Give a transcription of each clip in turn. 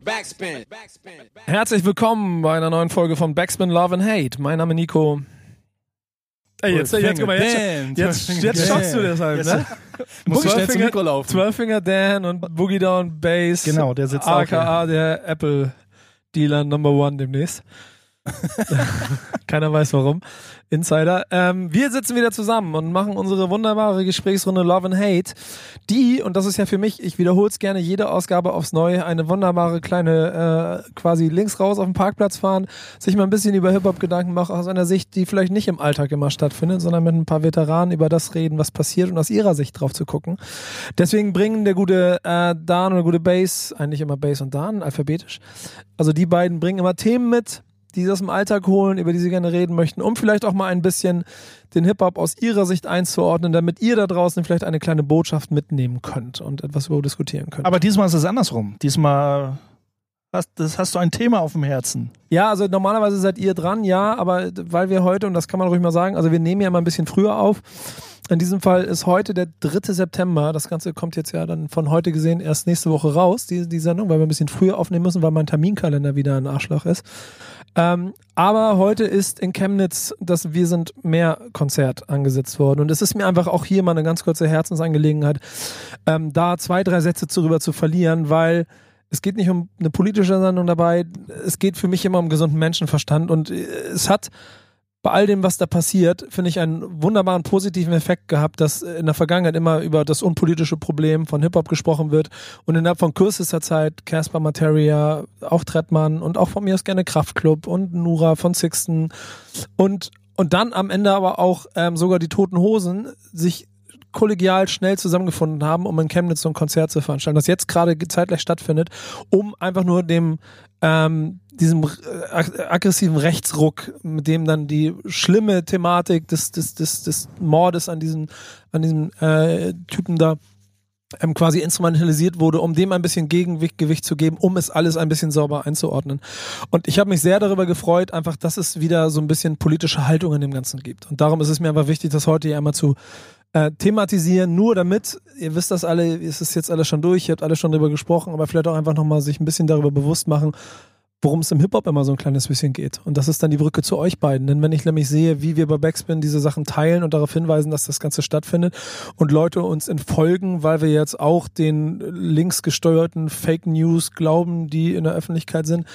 Backspin. Herzlich willkommen bei einer neuen Folge von Backspin Love and Hate. Mein Name ist Nico. Ey, jetzt, jetzt, guck mal, jetzt, Dan, jetzt, jetzt schockst du deshalb, ne? Muss schnell zum Zwölffinger- Mikro laufen. Zwölffinger Dan und Boogie Down Bass. Genau, der sitzt auch AKA der Apple Dealer Number One demnächst. Keiner weiß warum. Insider. Ähm, wir sitzen wieder zusammen und machen unsere wunderbare Gesprächsrunde Love and Hate, die, und das ist ja für mich, ich wiederhole es gerne, jede Ausgabe aufs Neue, eine wunderbare kleine, äh, quasi links raus auf den Parkplatz fahren, sich mal ein bisschen über Hip-Hop Gedanken machen, aus einer Sicht, die vielleicht nicht im Alltag immer stattfindet, sondern mit ein paar Veteranen über das reden, was passiert und aus ihrer Sicht drauf zu gucken. Deswegen bringen der gute äh, Dan und der gute Bass, eigentlich immer Bass und Dan, alphabetisch, also die beiden bringen immer Themen mit, die sie aus dem Alltag holen, über die sie gerne reden möchten, um vielleicht auch mal ein bisschen den Hip-Hop aus ihrer Sicht einzuordnen, damit ihr da draußen vielleicht eine kleine Botschaft mitnehmen könnt und etwas darüber diskutieren könnt. Aber diesmal ist es andersrum. Diesmal hast, das hast du ein Thema auf dem Herzen. ja, also normalerweise seid ihr dran, ja, aber weil wir heute, und das kann man ruhig mal sagen, also wir nehmen ja immer ein bisschen früher auf. In diesem Fall ist heute der 3. September. Das Ganze kommt jetzt ja dann von heute gesehen erst nächste Woche raus, die, die Sendung, weil wir ein bisschen früher aufnehmen müssen, weil mein Terminkalender wieder ein Arschloch ist. Ähm, aber heute ist in Chemnitz das Wir sind mehr Konzert angesetzt worden. Und es ist mir einfach auch hier mal eine ganz kurze Herzensangelegenheit, ähm, da zwei, drei Sätze darüber zu verlieren, weil es geht nicht um eine politische Sendung dabei. Es geht für mich immer um gesunden Menschenverstand. Und äh, es hat bei all dem, was da passiert, finde ich einen wunderbaren positiven Effekt gehabt, dass in der Vergangenheit immer über das unpolitische Problem von Hip-Hop gesprochen wird und innerhalb von kürzester Zeit Casper Materia, auch Trettmann und auch von mir aus gerne Kraftklub und Nura von Sixten und, und dann am Ende aber auch ähm, sogar die Toten Hosen sich kollegial schnell zusammengefunden haben, um in Chemnitz so ein Konzert zu veranstalten, das jetzt gerade zeitgleich stattfindet, um einfach nur dem ähm, diesem äh, ag- aggressiven Rechtsruck, mit dem dann die schlimme Thematik des, des, des, des Mordes an diesem, an diesem äh, Typen da ähm, quasi instrumentalisiert wurde, um dem ein bisschen Gegengewicht Gewicht zu geben, um es alles ein bisschen sauber einzuordnen. Und ich habe mich sehr darüber gefreut, einfach, dass es wieder so ein bisschen politische Haltung in dem Ganzen gibt. Und darum ist es mir einfach wichtig, das heute hier einmal zu äh, thematisieren, nur damit, ihr wisst das alle, es ist jetzt alles schon durch, ihr habt alle schon darüber gesprochen, aber vielleicht auch einfach nochmal sich ein bisschen darüber bewusst machen, worum es im Hip-Hop immer so ein kleines bisschen geht. Und das ist dann die Brücke zu euch beiden. Denn wenn ich nämlich sehe, wie wir bei Backspin diese Sachen teilen und darauf hinweisen, dass das Ganze stattfindet und Leute uns entfolgen, weil wir jetzt auch den linksgesteuerten Fake News glauben, die in der Öffentlichkeit sind,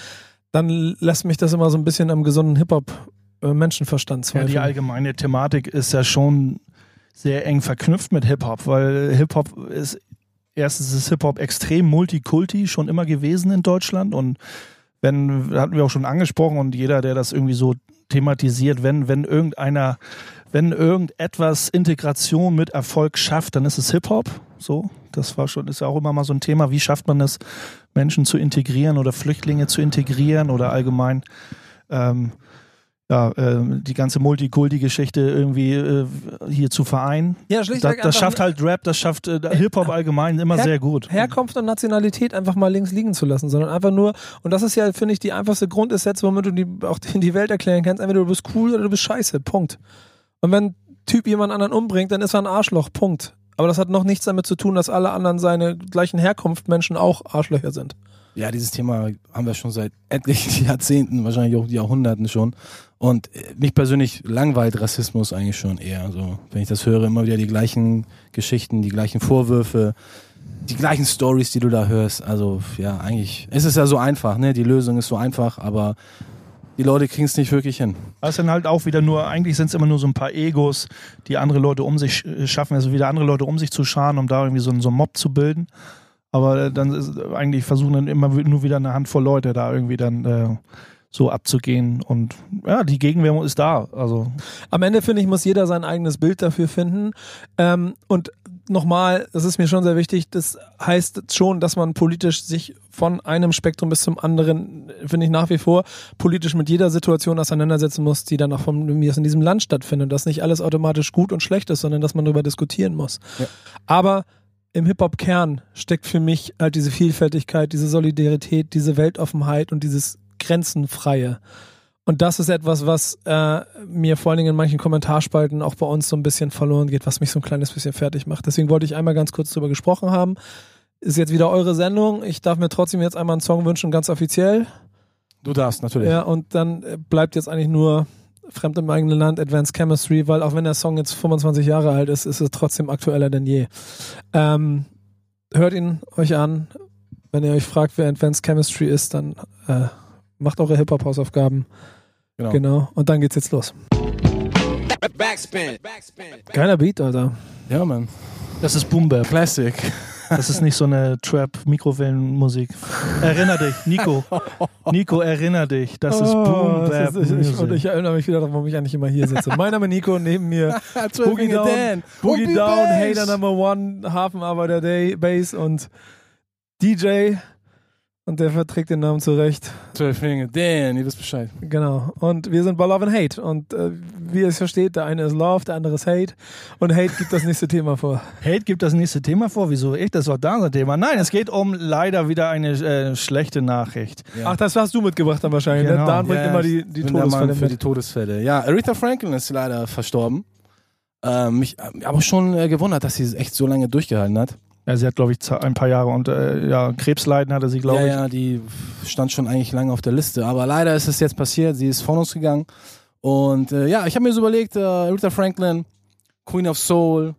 dann lässt mich das immer so ein bisschen am gesunden Hip-Hop-Menschenverstand Ja, zweifeln. die allgemeine Thematik ist ja schon sehr eng verknüpft mit Hip-Hop, weil Hip-Hop ist, erstens ist Hip-Hop extrem multikulti schon immer gewesen in Deutschland und wenn, hatten wir auch schon angesprochen und jeder, der das irgendwie so thematisiert, wenn, wenn irgendeiner, wenn irgendetwas Integration mit Erfolg schafft, dann ist es Hip-Hop. So, das war schon, ist ja auch immer mal so ein Thema. Wie schafft man es, Menschen zu integrieren oder Flüchtlinge zu integrieren oder allgemein ähm, ja, ähm, die ganze Multikulti-Geschichte irgendwie äh, hier zu vereinen. ja, Das, schlichtweg das einfach schafft halt Rap, das schafft äh, Hip-Hop allgemein immer Her- sehr gut. Herkunft und Nationalität einfach mal links liegen zu lassen, sondern einfach nur, und das ist ja, finde ich, die einfachste Grundessenz, womit du die, auch in die Welt erklären kannst, entweder du bist cool oder du bist scheiße, Punkt. Und wenn ein Typ jemand anderen umbringt, dann ist er ein Arschloch, Punkt. Aber das hat noch nichts damit zu tun, dass alle anderen seine gleichen Herkunft Menschen auch Arschlöcher sind. Ja, dieses Thema haben wir schon seit etlichen Jahrzehnten, wahrscheinlich auch Jahrhunderten schon. Und äh, mich persönlich langweilt Rassismus eigentlich schon eher. Also, wenn ich das höre, immer wieder die gleichen Geschichten, die gleichen Vorwürfe, die gleichen Stories, die du da hörst. Also, ja, eigentlich, es ist ja so einfach, ne? Die Lösung ist so einfach, aber die Leute kriegen es nicht wirklich hin. Das sind halt auch wieder nur, eigentlich sind es immer nur so ein paar Egos, die andere Leute um sich äh, schaffen, also wieder andere Leute um sich zu scharen, um da irgendwie so, so einen Mob zu bilden. Aber äh, dann ist eigentlich versuchen dann immer nur wieder eine Handvoll Leute da irgendwie dann äh, so abzugehen. Und ja, die Gegenwehr ist da. Also Am Ende, finde ich, muss jeder sein eigenes Bild dafür finden. Ähm, und nochmal, das ist mir schon sehr wichtig, das heißt schon, dass man politisch sich von einem Spektrum bis zum anderen, finde ich nach wie vor, politisch mit jeder Situation auseinandersetzen muss, die dann auch von mir aus in diesem Land stattfindet. Dass nicht alles automatisch gut und schlecht ist, sondern dass man darüber diskutieren muss. Ja. Aber im Hip-Hop-Kern steckt für mich halt diese Vielfältigkeit, diese Solidarität, diese Weltoffenheit und dieses Grenzenfreie. Und das ist etwas, was äh, mir vor allen Dingen in manchen Kommentarspalten auch bei uns so ein bisschen verloren geht, was mich so ein kleines bisschen fertig macht. Deswegen wollte ich einmal ganz kurz darüber gesprochen haben. ist jetzt wieder eure Sendung. Ich darf mir trotzdem jetzt einmal einen Song wünschen, ganz offiziell. Du darfst, natürlich. Ja, und dann äh, bleibt jetzt eigentlich nur Fremd im eigenen Land, Advanced Chemistry, weil auch wenn der Song jetzt 25 Jahre alt ist, ist es trotzdem aktueller denn je. Ähm, hört ihn euch an. Wenn ihr euch fragt, wer Advanced Chemistry ist, dann äh, macht eure Hip-Hop-Hausaufgaben. Genau. Genau. Und dann geht's jetzt los. Backspin. Geiler Beat, Alter. Ja, Mann. Das ist Boom Bap. Classic. Das ist nicht so eine Trap-Mikrowellenmusik. Erinner dich, Nico. Nico, erinner dich. Das ist Boom Oh, Bap das ist, ich, und ich erinnere mich wieder, warum ich eigentlich immer hier sitze. Mein Name ist Nico, neben mir Boogie Down, Dan. Boogie Boogie Down. Hater Number One, Hafenarbeiter Day, Bass und DJ. Und der verträgt den Namen zurecht. Zwölf Finger Dan, ihr wisst Bescheid. Genau. Und wir sind bei Love and Hate. Und äh, wie ihr es versteht, der eine ist Love, der andere ist Hate. Und Hate gibt das nächste Thema vor. Hate gibt das nächste Thema vor. Wieso? Ich, das war da unser Thema. Nein, es geht um leider wieder eine äh, schlechte Nachricht. Ja. Ach, das hast du mitgebracht dann wahrscheinlich. Genau. Ne? Dan bringt Ja, immer die, die Todesfälle für mit. die Todesfälle. Ja, Aretha Franklin ist leider verstorben. Ähm, mich äh, aber schon äh, gewundert, dass sie echt so lange durchgehalten hat. Ja, sie hat, glaube ich, ein paar Jahre und äh, ja, Krebsleiden hatte sie, glaube ja, ich. ja, die stand schon eigentlich lange auf der Liste. Aber leider ist es jetzt passiert. Sie ist von uns gegangen. Und äh, ja, ich habe mir so überlegt, äh, Aretha Franklin, Queen of Soul,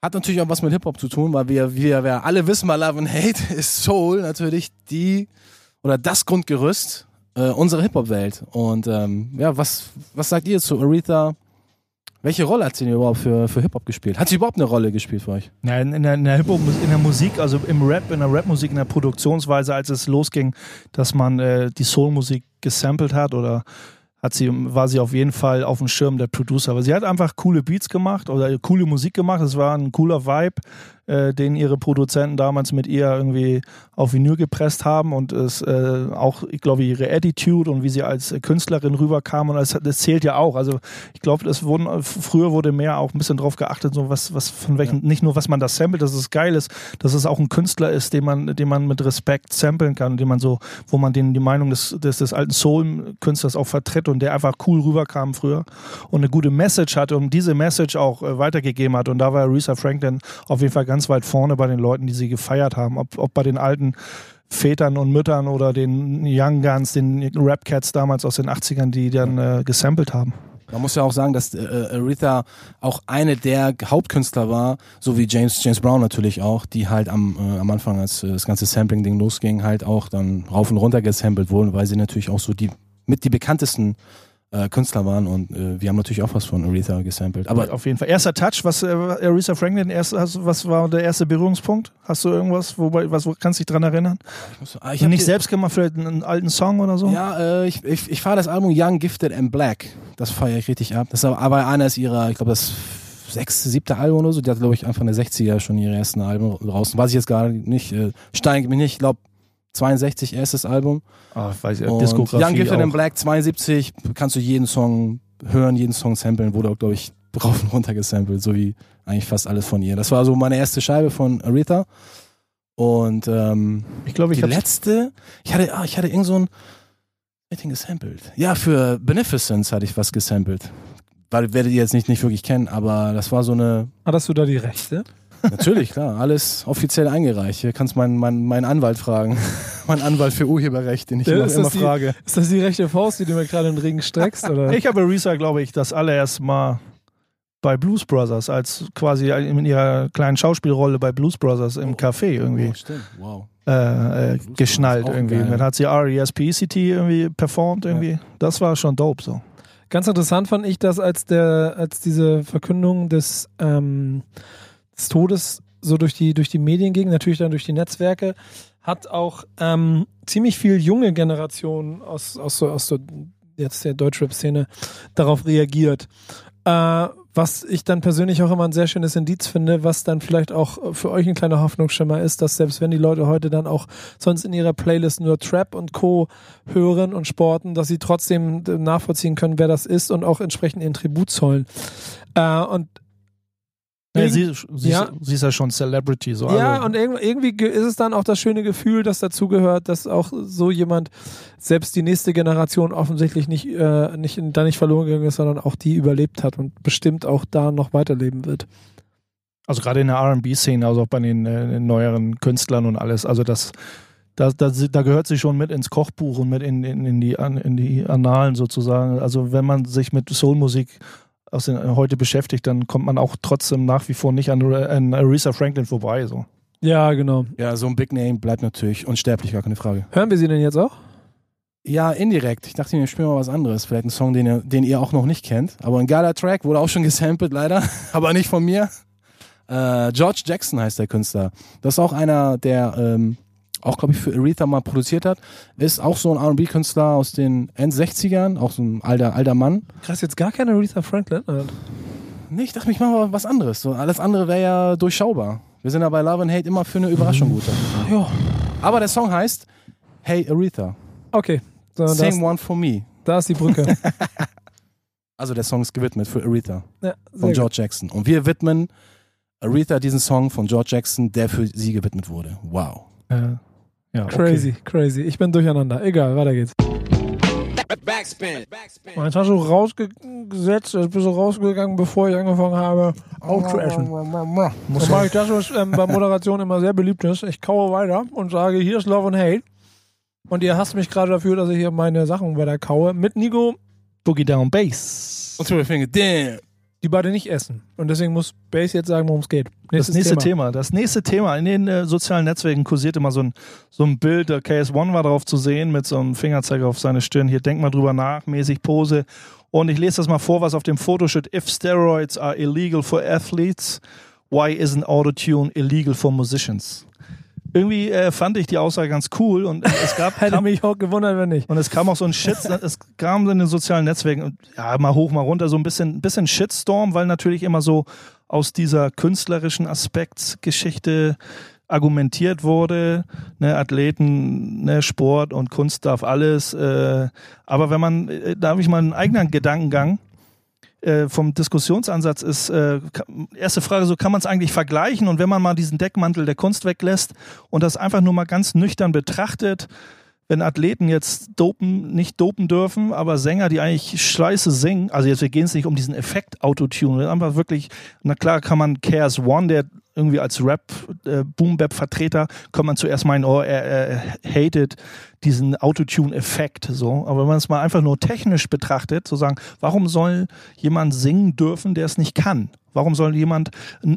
hat natürlich auch was mit Hip-Hop zu tun, weil wir, wir, wir alle wissen, mal Love and Hate ist Soul natürlich die oder das Grundgerüst äh, unserer Hip-Hop-Welt. Und ähm, ja, was, was sagt ihr zu Aretha? Welche Rolle hat sie denn überhaupt für, für Hip-Hop gespielt? Hat sie überhaupt eine Rolle gespielt für euch? Ja, in, in der, in der Hip-Hop, in der Musik, also im Rap, in der Rapmusik, in der Produktionsweise, als es losging, dass man äh, die Soulmusik gesampelt hat oder hat sie, war sie auf jeden Fall auf dem Schirm der Producer. Aber sie hat einfach coole Beats gemacht oder coole Musik gemacht. Es war ein cooler Vibe, äh, den ihre Produzenten damals mit ihr irgendwie auf Vinyl gepresst haben und es äh, auch, ich glaube, ihre Attitude und wie sie als Künstlerin rüberkam und das, das zählt ja auch. Also ich glaube, es wurden früher wurde mehr auch ein bisschen drauf geachtet, so was, was von welchen, nicht nur was man da samplet, dass es geil ist, dass es auch ein Künstler ist, den man, den man mit Respekt samplen kann, den man so, wo man den die Meinung des, des, des alten Soul-Künstlers auch vertritt und der einfach cool rüberkam früher und eine gute Message hatte und diese Message auch äh, weitergegeben hat. Und da war Aretha Franklin auf jeden Fall ganz weit vorne bei den Leuten, die sie gefeiert haben, ob, ob bei den alten Vätern und Müttern oder den Young Guns, den Rap Cats damals aus den 80ern, die dann äh, gesampelt haben. Man muss ja auch sagen, dass äh, Aretha auch eine der Hauptkünstler war, so wie James James Brown natürlich auch, die halt am, äh, am Anfang, als äh, das ganze Sampling-Ding losging, halt auch dann rauf und runter gesampelt wurden, weil sie natürlich auch so die mit die bekanntesten äh, Künstler waren und äh, wir haben natürlich auch was von Aretha gesampelt. Aber auf jeden Fall. Erster Touch, was äh, Aretha Franklin, erst, hast, was war der erste Berührungspunkt? Hast du irgendwas, wobei, was wo, kannst du dich dran erinnern? Ah, ich Nicht selbst gemacht, vielleicht einen alten Song oder so? Ja, äh, ich, ich, ich fahre das Album Young, Gifted and Black. Das feiere ich richtig ab. Das ist aber, aber eines ihrer, ich glaube, das sechste, siebte Album oder so. Die hat, glaube ich, Anfang der 60er schon ihre ersten Alben draußen. Weiß ich jetzt gar nicht. Äh, steige mich nicht. Ich glaube, 62 erstes Album. Ah, weiß ich, Und Diskografie Young Gifted and auch. Black 72. Kannst du jeden Song hören, jeden Song samplen. Wurde auch, glaube ich, rauf und runter gesampelt. So wie eigentlich fast alles von ihr. Das war so meine erste Scheibe von Aretha. Und ähm, Ich glaube, ich die letzte, ich hatte, ah, ich hatte irgend so ein, was hab ich denn gesampelt? Ja, für Beneficence hatte ich was gesampelt. Weil werdet ihr jetzt nicht, nicht wirklich kennen, aber das war so eine, Hattest du da die Rechte? Natürlich, klar, alles offiziell eingereicht. Hier kannst meinen mein, meinen Anwalt fragen. mein Anwalt für Urheberrecht, den ich Ja, immer, ist immer das die- frage. Ist das die rechte Faust, die du mir gerade in den Regen streckst? Oder? ich habe Aretha, glaube ich, das allererst mal bei Blues Brothers, als quasi in ihrer kleinen Schauspielrolle bei Blues Brothers im Café irgendwie Oh, stimmt, wow. äh, äh, Blues geschnallt irgendwie. geil. Dann hat sie R.E.S.P.E.C.T. irgendwie performt irgendwie. Das war schon dope so. Ganz interessant fand ich das, als der, als diese Verkündung des, ähm, des Todes so durch die, durch die Medien ging, natürlich dann durch die Netzwerke, hat auch ähm, ziemlich viel junge Generation aus, aus, so, aus so jetzt der Deutschrap-Szene darauf reagiert. Äh, was ich dann persönlich auch immer ein sehr schönes Indiz finde, was dann vielleicht auch für euch ein kleiner Hoffnungsschimmer ist, dass selbst wenn die Leute heute dann auch sonst in ihrer Playlist nur Trap und Co. hören und sporten, dass sie trotzdem nachvollziehen können, wer das ist und auch entsprechend ihren Tribut zollen. Äh, und Ja, Wegen- sie, sie, Ja. Ist, sie ist ja schon Celebrity. So. ja, also, und irg- irgendwie ge- ist es dann auch das schöne Gefühl, das dazugehört, dass auch so jemand, selbst die nächste Generation offensichtlich nicht, äh, nicht, da nicht verloren gegangen ist, sondern auch die überlebt hat und bestimmt auch da noch weiterleben wird. Also gerade in der RB-Szene, also auch bei den, äh, neueren Künstlern und alles. Also das, da, da, da gehört sie schon mit ins Kochbuch und mit in, in, in, die, in die Annalen sozusagen. Also wenn man sich mit Soulmusik aus den, heute beschäftigt, dann kommt man auch trotzdem nach wie vor nicht an, an Aretha Franklin vorbei. So. Ja, genau. Ja, so ein Big Name bleibt natürlich unsterblich, gar keine Frage. Hören wir sie denn jetzt auch? Ja, indirekt. Ich dachte mir, ich spiele mal was anderes. Vielleicht ein Song, den ihr, den ihr auch noch nicht kennt. Aber ein geiler Track, wurde auch schon gesampelt, leider. Aber nicht von mir. Äh, George Jackson heißt der Künstler. Das ist auch einer, der ähm, auch, glaube ich, für Aretha mal produziert hat. Ist auch so ein R&B-Künstler aus den End-60ern. Auch so ein alter, alter Mann. Krass, jetzt gar keine Aretha Franklin? Nee, ich dachte, ich mache mal was anderes. So, alles andere wäre ja durchschaubar. Wir sind ja bei Love and Hate immer für eine Überraschung gut. Ja. Aber der Song heißt Hey Aretha. Okay. So, Sing One For Me. Da ist die Brücke. also der Song ist gewidmet für Aretha ja, von George gut. Jackson. Und wir widmen Aretha diesen Song von George Jackson, der für sie gewidmet wurde. Wow. Äh, ja, crazy, okay. crazy. Ich bin durcheinander. Egal, weiter geht's. Backspin. Backspin. Jetzt hast du rausgesetzt, jetzt bist du rausgegangen, bevor ich angefangen habe, aufzuessen. Dann mache ich das, was ähm, bei Moderation immer sehr beliebt ist. Ich kaue weiter und sage, hier ist Love and Hate. Und ihr hasst mich gerade dafür, dass ich hier meine Sachen weiter kaue. Mit Nico. Boogie Down Bass. Und Finger, damn die beide nicht essen. Und deswegen muss Base jetzt sagen, worum es geht. Nächstes das nächste Thema. Thema. Das nächste Thema. In den äh, sozialen Netzwerken kursiert immer so ein, so ein Bild. Der KS1 war drauf zu sehen mit so einem Fingerzeiger auf seine Stirn. Hier denk mal drüber nach, mäßig Pose. Und ich lese das mal vor, was auf dem Foto steht. If steroids are illegal for athletes, why isn't Autotune illegal for musicians? Irgendwie äh, fand ich die Aussage ganz cool und es gab hätte kam, mich auch gewundert wenn nicht und es kam auch so ein Shit es kam in den sozialen Netzwerken ja mal hoch mal runter so ein bisschen bisschen Shitstorm weil natürlich immer so aus dieser künstlerischen Aspektsgeschichte argumentiert wurde, ne, Athleten, ne, Sport und Kunst darf alles. Äh, aber wenn man, äh, da habe ich mal einen eigenen Gedankengang, äh, vom Diskussionsansatz ist, äh, erste Frage, so kann man es eigentlich vergleichen? Und wenn man mal diesen Deckmantel der Kunst weglässt und das einfach nur mal ganz nüchtern betrachtet, wenn Athleten jetzt dopen, nicht dopen dürfen, aber Sänger, die eigentlich scheiße singen, also jetzt wir gehen es nicht um diesen Effekt Autotune, einfach wirklich, na klar kann man Chaos One, der irgendwie als Rap, äh, Boom-Bap-Vertreter, kann man zuerst meinen, oh, er, er hatet diesen Autotune-Effekt, so. Aber wenn man es mal einfach nur technisch betrachtet, zu sagen, warum soll jemand singen dürfen, der es nicht kann? Warum soll jemand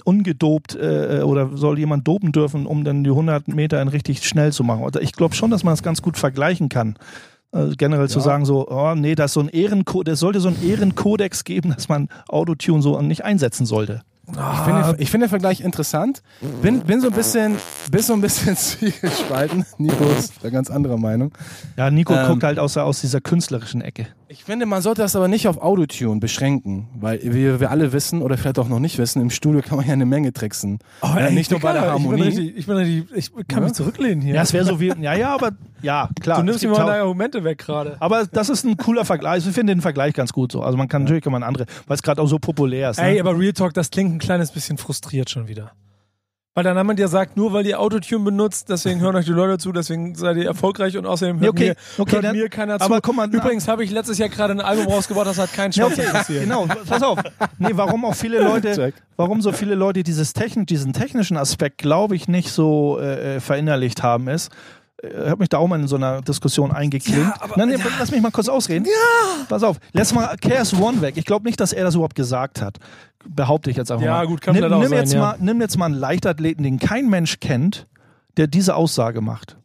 ungedopt äh, oder soll jemand dopen dürfen, um dann die 100 Meter in richtig schnell zu machen? Also ich glaube schon, dass man das ganz gut vergleichen kann. Also generell ja. zu sagen so, oh nee, das so ein Ehrenkodex, es sollte so ein Ehrenkodex geben, dass man Autotune so nicht einsetzen sollte. Ich finde, ich finde den Vergleich interessant. Bin, bin so ein bisschen, bin so ein bisschen zwiegespalten. Nico ist da ganz anderer Meinung. Ja, Nico ähm, guckt halt aus, aus dieser künstlerischen Ecke. Ich finde, man sollte das aber nicht auf Autotune beschränken, weil wie wir alle wissen oder vielleicht auch noch nicht wissen, im Studio kann man ja eine Menge tricksen. Oh, ey, ja, nicht nur bei der Harmonie. Ich, bin richtig, ich, bin richtig, ich kann ja? mich zurücklehnen hier. Ja, es wäre so wie, ja, ja, aber ja, klar. Du nimmst mir mal deine Argumente weg gerade. Aber das ist ein cooler Vergleich. Also ich finde den Vergleich ganz gut so. Also man kann natürlich kann man andere, weil es gerade auch so populär ist. Ne? Ey, aber Real Talk, das klingt ein kleines bisschen frustriert schon wieder. Weil dann jemand ja sagt, nur weil ihr Autotune benutzt, deswegen hören euch die Leute zu, deswegen seid ihr erfolgreich und außerdem hört, okay, mir, okay, hört dann, mir keiner zu. Aber guck mal, Übrigens habe ich letztes Jahr gerade ein Album rausgebracht, das hat keinen Spaß okay, interessiert. Genau, pass auf. Nee, warum auch viele Leute, warum so viele Leute dieses Techn diesen technischen Aspekt, glaube ich, nicht so äh, äh verinnerlicht haben, ist, ich habe mich da auch mal in so einer Diskussion eingeklinkt. Ja, aber, Nein, nee, ja. Lass mich mal kurz ausreden. Ja. Pass auf, lass mal Chaos One weg. Ich glaube nicht, dass er das überhaupt gesagt hat. Behaupte ich jetzt einfach ja, mal. Ja, gut, kann nimm, nimm sein, jetzt ja. mal, nimm jetzt mal einen Leichtathleten, den kein Mensch kennt, der diese Aussage macht.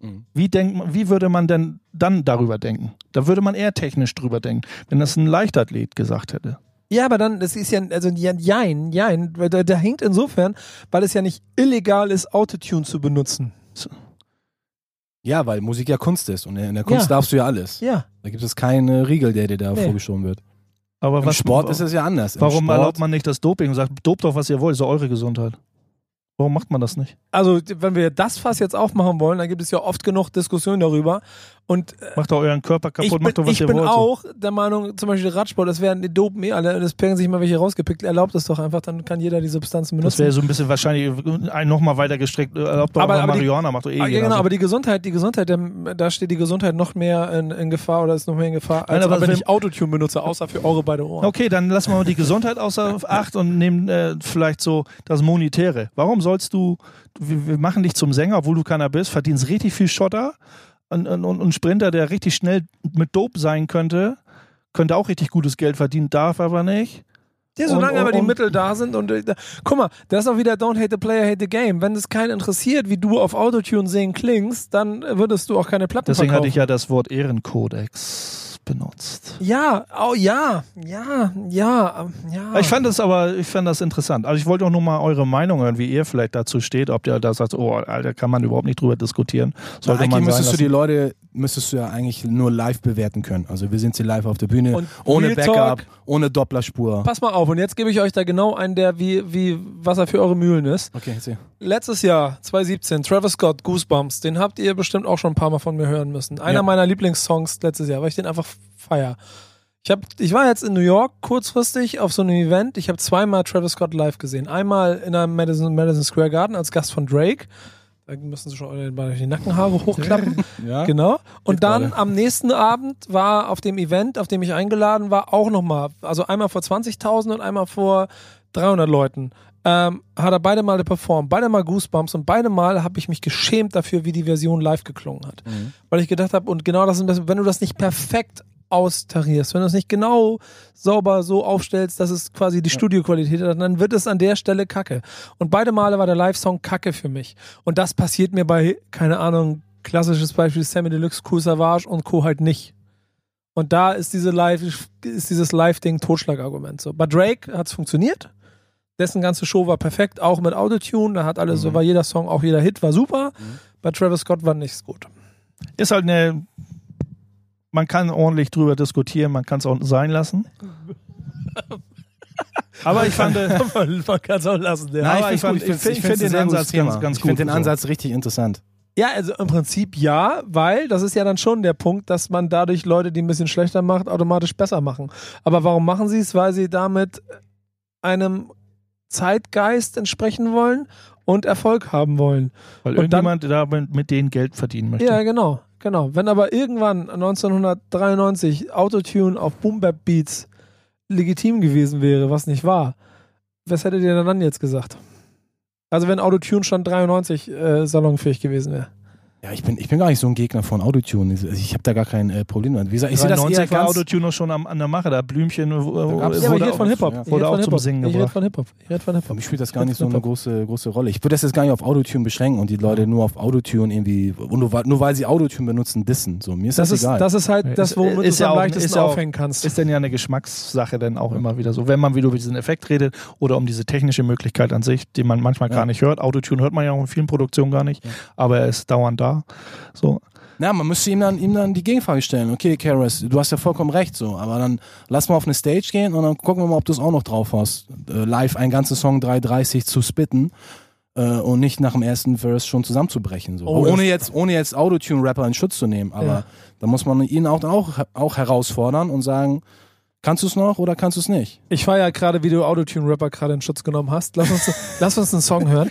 Mhm. Wie, denk, wie würde man denn dann darüber denken? Da würde man eher technisch drüber denken, wenn das ein Leichtathlet gesagt hätte. Ja, aber dann, das ist ja, also jein, jein, da, da hängt insofern, weil es ja nicht illegal ist, Autotune zu benutzen. So. Ja, weil Musik ja Kunst ist und in der Kunst ja. darfst du ja alles. Ja. Da gibt es keine Riegel, der dir da nee. vorgeschoben wird. Aber Im was, Sport ist es ja anders. warum erlaubt man nicht das Doping und sagt, dopt doch, was ihr wollt, ist eure Gesundheit? Warum macht man das nicht? Also, wenn wir das Fass jetzt aufmachen wollen, dann gibt es ja oft genug Diskussionen darüber. Und äh, Macht doch euren Körper kaputt, ich bin, macht doch was ich ihr bin wollt. auch der Meinung, zum Beispiel Radsport, das werden die dopen eh alle, das werden sich mal welche rausgepickt. Erlaubt es doch einfach, dann kann jeder die Substanzen Das benutzen. wäre so ein bisschen wahrscheinlich ein nochmal weiter gestreckt. Erlaubt doch Aber- aber, aber die- Marihuana, macht doch eh Ah, ja, jeder genau, so. aber die Gesundheit, die Gesundheit, da steht die Gesundheit noch mehr in, in Gefahr oder ist noch mehr in Gefahr, als Nein, aber wenn wenn- ich Autotune benutze, außer für eure beide Ohren. Okay, dann lassen wir mal die Gesundheit außer Acht und nehmen äh, vielleicht so das Monetäre. Warum sollst du, wir, wir machen dich zum Sänger, obwohl du keiner bist, verdienst richtig viel Schotter und, und, und ein Sprinter, der richtig schnell mit Dope sein könnte, könnte auch richtig gutes Geld verdienen, darf aber nicht. Ja, solange Und- aber die Mittel da sind und äh, da, guck mal, das ist auch wieder Don't hate the player, hate the game. Wenn es keinen interessiert, wie du auf Autotune singen klingst, dann äh, würdest du auch keine Platten Deswegen verkaufen. hatte ich ja das Wort Ehrenkodex benutzt. Ja, oh ja, ja, ja, ähm, ja. Ich fand das aber, ich fand das interessant. Also ich wollte auch nur mal eure Meinung hören, wie ihr vielleicht dazu steht, ob ihr da sagt, oh, Alter, kann man überhaupt nicht drüber diskutieren. Sollte eigentlich man sein müsstest du die. Leute, müsstest du ja eigentlich nur live bewerten können. Also wir sind sie live auf der Bühne, Und ohne Backup, Talk. ohne Dopplerspur. Pass mal auf, und jetzt gebe ich euch da genau einen, der wie, wie Wasser für eure Mühlen ist. Okay, erzähl. Letztes Jahr, 2017, Travis Scott, Goosebumps, den habt ihr bestimmt auch schon ein paar Mal von mir hören müssen. Einer Ja. meiner Lieblingssongs letztes Jahr, weil ich den einfach feier. Ich, hab, ich war jetzt in New York kurzfristig auf so einem Event. Ich habe zweimal Travis Scott live gesehen. Einmal in einem Madison, Madison Square Garden als Gast von Drake. Da müssen sie schon die Nackenhaare hochklappen. Ja? Genau. Und dann gerade. am nächsten Abend war auf dem Event, auf dem ich eingeladen war, auch nochmal, also einmal vor 20.000 und einmal vor 300 Leuten, ähm, hat er beide Male performt, beide Mal Goosebumps und beide Mal habe ich mich geschämt dafür, wie die Version live geklungen hat. Mhm. Weil ich gedacht habe, und genau das ist wenn du das nicht perfekt austarierst, wenn du es nicht genau sauber so aufstellst, dass es quasi die Studioqualität hat, dann wird es an der Stelle kacke. Und beide Male war der Live-Song kacke für mich. Und das passiert mir bei, keine Ahnung, klassisches Beispiel Sammy Deluxe, Cool Savage und Co. halt nicht. Und da ist diese Live, ist dieses Live-Ding Totschlagargument. So. Bei Drake hat es funktioniert. Dessen ganze Show war perfekt, auch mit Autotune. Da hat alles, so war jeder Song, auch jeder Hit war super. Bei Travis Scott war nichts gut. Ist halt eine, man kann ordentlich drüber diskutieren, man kann es auch sein lassen. Aber ich fand, äh, Man kann es auch lassen. Ja. Nein, Aber ich ich find- ich find's find den Ansatz ganz- ganz Ich finde gut den so. Ansatz richtig interessant. Ja, also im Prinzip ja, weil das ist ja dann schon der Punkt, dass man dadurch Leute, die ein bisschen schlechter macht, automatisch besser machen. Aber warum machen sie es? Weil sie damit einem Zeitgeist entsprechen wollen und Erfolg haben wollen. weil Und dann- irgendjemand da mit, mit denen Geld verdienen möchte. Ja, genau, genau. Wenn aber irgendwann 1993 Autotune auf Boom Bap Beats legitim gewesen wäre, was nicht war, was hättet ihr dann jetzt gesagt? Also wenn Autotune schon 93 äh, salonfähig gewesen wäre. Ja, ich bin, ich bin gar nicht so ein Gegner von Autotune. Ich, ich habe da gar kein äh, Problem damit. Wie gesagt, ich sehe das eher 93 war. Autotune noch schon am, an der Mache, da Blümchen gab's- wurde Ja, aber ich rede auch- von Hip-Hop. ja. Ich Wurde auch von zum Hip-Hop. Singen Ich rede gebracht. von Hip-Hop. Ich rede von Hip-Hop. mich spielt das gar nicht so eine große, große Rolle. Ich würde das jetzt gar nicht auf Autotune beschränken und die Leute nur auf Autotune irgendwie, und nur, weil- nur weil sie Autotune benutzen, dissen. So, mir ist das, Das ist, egal. das ist halt das, womit ist du ja am auch- leichtesten ja auch- aufhängen kannst. Ist denn ja eine Geschmackssache dann auch immer wieder so. Wenn man wieder über diesen Effekt redet oder um diese technische Möglichkeit an sich, die man manchmal Ja. gar nicht hört. Autotune hört man ja auch in vielen Produktionen gar nicht, aber er ist dauernd da. So. Ja, man müsste ihm dann, ihm dann die Gegenfrage stellen. Okay, Karis, du hast ja vollkommen recht, so, aber dann lass mal auf eine Stage gehen und dann gucken wir mal, ob du es auch noch drauf hast. Äh, live ein ganzes Song 3,30 zu spitten äh, und nicht nach dem ersten Verse schon zusammenzubrechen. So. Oh, ohne jetzt, ohne jetzt Autotune-Rapper in Schutz zu nehmen, aber Ja. da muss man ihn auch, auch, auch herausfordern und sagen, kannst du es noch oder kannst du es nicht? Ich feiere ja gerade, wie du Autotune-Rapper gerade in Schutz genommen hast. Lass uns, lass uns einen Song hören.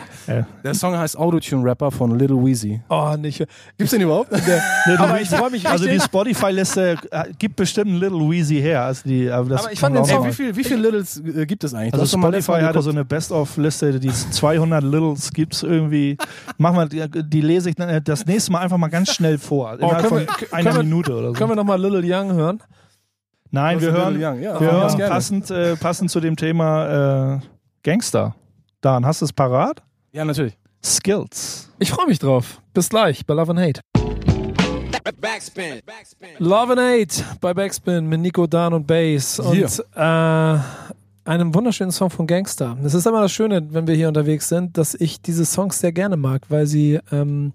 Der Song heißt Autotune-Rapper von Little Weezy. Oh, nicht. Gibt's den überhaupt? Aber ich freue mich Also die. Spotify-Liste äh, gibt bestimmt einen Little Weezy her. Also die, aber, das Aber ich fand den Song- Ey, wie viel, wie viel Littles äh, gibt es eigentlich? Also Spotify Mal hat so eine Best-of-Liste, die 200 Littles gibt's irgendwie. Machen wir, die, die lese ich dann äh, das nächste Mal einfach mal ganz schnell vor. Innerhalb können von wir- einer wir- Minute oder so. Können wir nochmal Little Young hören? Nein, wir hören? Ja, wir hören gerne. passend, äh, passend zu dem Thema äh, Gangster. Dan, hast du es parat? Ja, natürlich. Skills. Ich freue mich drauf. Bis gleich bei Love and Hate. Backspin. Backspin. Love and Hate bei Backspin mit Nico, Dan und Bass. Und äh, einem wunderschönen Song von Gangster. Das ist immer das Schöne, wenn wir hier unterwegs sind, dass ich diese Songs sehr gerne mag, weil sie, ähm,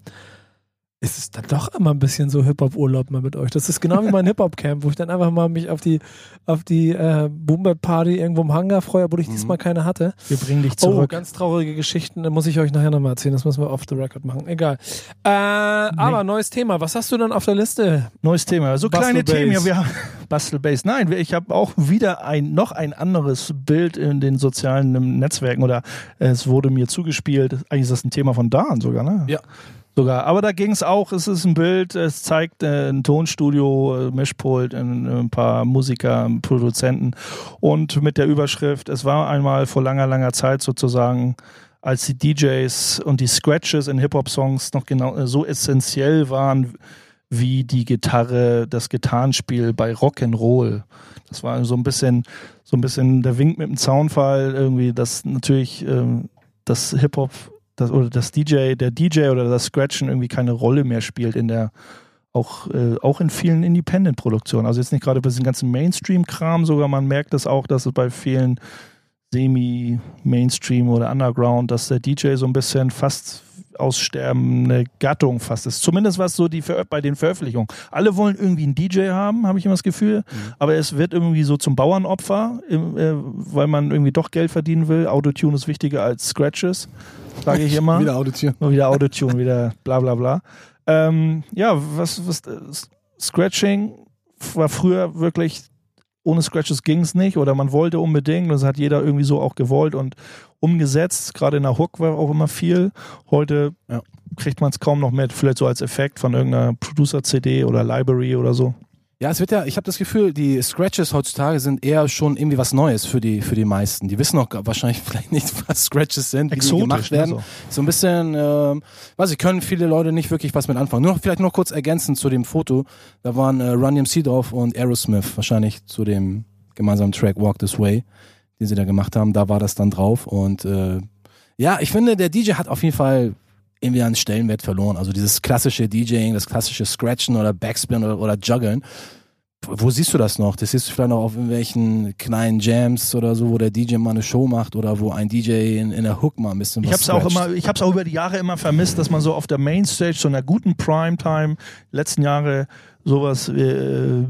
ist es dann doch immer ein bisschen so Hip-Hop-Urlaub mal mit euch. Das ist genau wie mein Hip-Hop-Camp, wo ich dann einfach mal mich auf die, auf die äh, Boom-Bap-Party irgendwo im Hangar freue, obwohl ich diesmal keine hatte. Wir bringen dich Oh, zurück. ganz traurige Geschichten, da muss ich euch nachher nochmal erzählen. Das müssen wir off the record machen. Egal. Äh, aber neues Thema. Was hast du denn auf der Liste? Neues Thema. So Bastel kleine Themen. Ja, Base. wir haben Bastel Base. Nein, ich habe auch wieder ein noch ein anderes Bild in den sozialen Netzwerken oder es wurde mir zugespielt. Eigentlich ist das ein Thema von Dan sogar, ne? Ja. Sogar. Aber da ging es auch, es ist ein Bild, es zeigt äh, ein Tonstudio, äh, Mischpult, ein, ein paar Musiker, Produzenten und mit der Überschrift, es war einmal vor langer, langer Zeit sozusagen, als die DJs und die Scratches in Hip-Hop-Songs noch genau äh, so essentiell waren wie die Gitarre, das Gitarrenspiel bei Rock'n'Roll. Das war so ein bisschen, so ein bisschen der Wink mit dem Zaunfall, irgendwie, dass natürlich ähm, das Hip-Hop das, oder das DJ, der DJ oder das Scratchen irgendwie keine Rolle mehr spielt in der auch, äh, auch in vielen Independent-Produktionen. Also jetzt nicht gerade bei diesem ganzen Mainstream-Kram, sogar man merkt das auch, dass es bei vielen Semi-Mainstream oder Underground, dass der DJ so ein bisschen fast aussterbende Gattung fast ist. Zumindest was so die bei den Veröffentlichungen. Alle wollen irgendwie einen DJ haben, habe ich immer das Gefühl. Aber es wird irgendwie so zum Bauernopfer, äh, weil man irgendwie doch Geld verdienen will. Autotune ist wichtiger als Scratches, sage ich immer. Wieder Autotune. Nur wieder Autotune, wieder bla bla bla. Ähm, ja, was, was äh, Scratching war früher wirklich, ohne Scratches ging es nicht oder man wollte unbedingt und das hat jeder irgendwie so auch gewollt und umgesetzt. Gerade in der Hook war auch immer viel. Heute Ja. kriegt man es kaum noch mit, vielleicht so als Effekt von irgendeiner Producer-CD oder Library oder so. Ja, es wird ja, ich habe das Gefühl, die Scratches heutzutage sind eher schon irgendwie was Neues für die, für die meisten. Die wissen auch wahrscheinlich vielleicht nicht, was Scratches sind, wie die Exotisch, gemacht ne, werden. so. So ein bisschen, ähm, weiß ich, können viele Leute nicht wirklich was mit anfangen. Nur vielleicht noch kurz ergänzend zu dem Foto. Da waren äh, Run DMC drauf und Aerosmith, wahrscheinlich zu dem gemeinsamen Track Walk This Way, den sie da gemacht haben. Da war das dann drauf. Und äh, ja, ich finde, der DJ hat auf jeden Fall irgendwie einen Stellenwert verloren. Also dieses klassische DJing, das klassische Scratchen oder Backspin oder, oder Juggeln. Wo siehst du das noch? Das siehst du vielleicht noch auf irgendwelchen kleinen Jams oder so, wo der DJ mal eine Show macht oder wo ein DJ in, in der Hook mal ein bisschen Ich was habe es auch immer, ich habe es auch über die Jahre immer vermisst, dass man so auf der Mainstage, so einer guten Primetime, letzten Jahre sowas äh,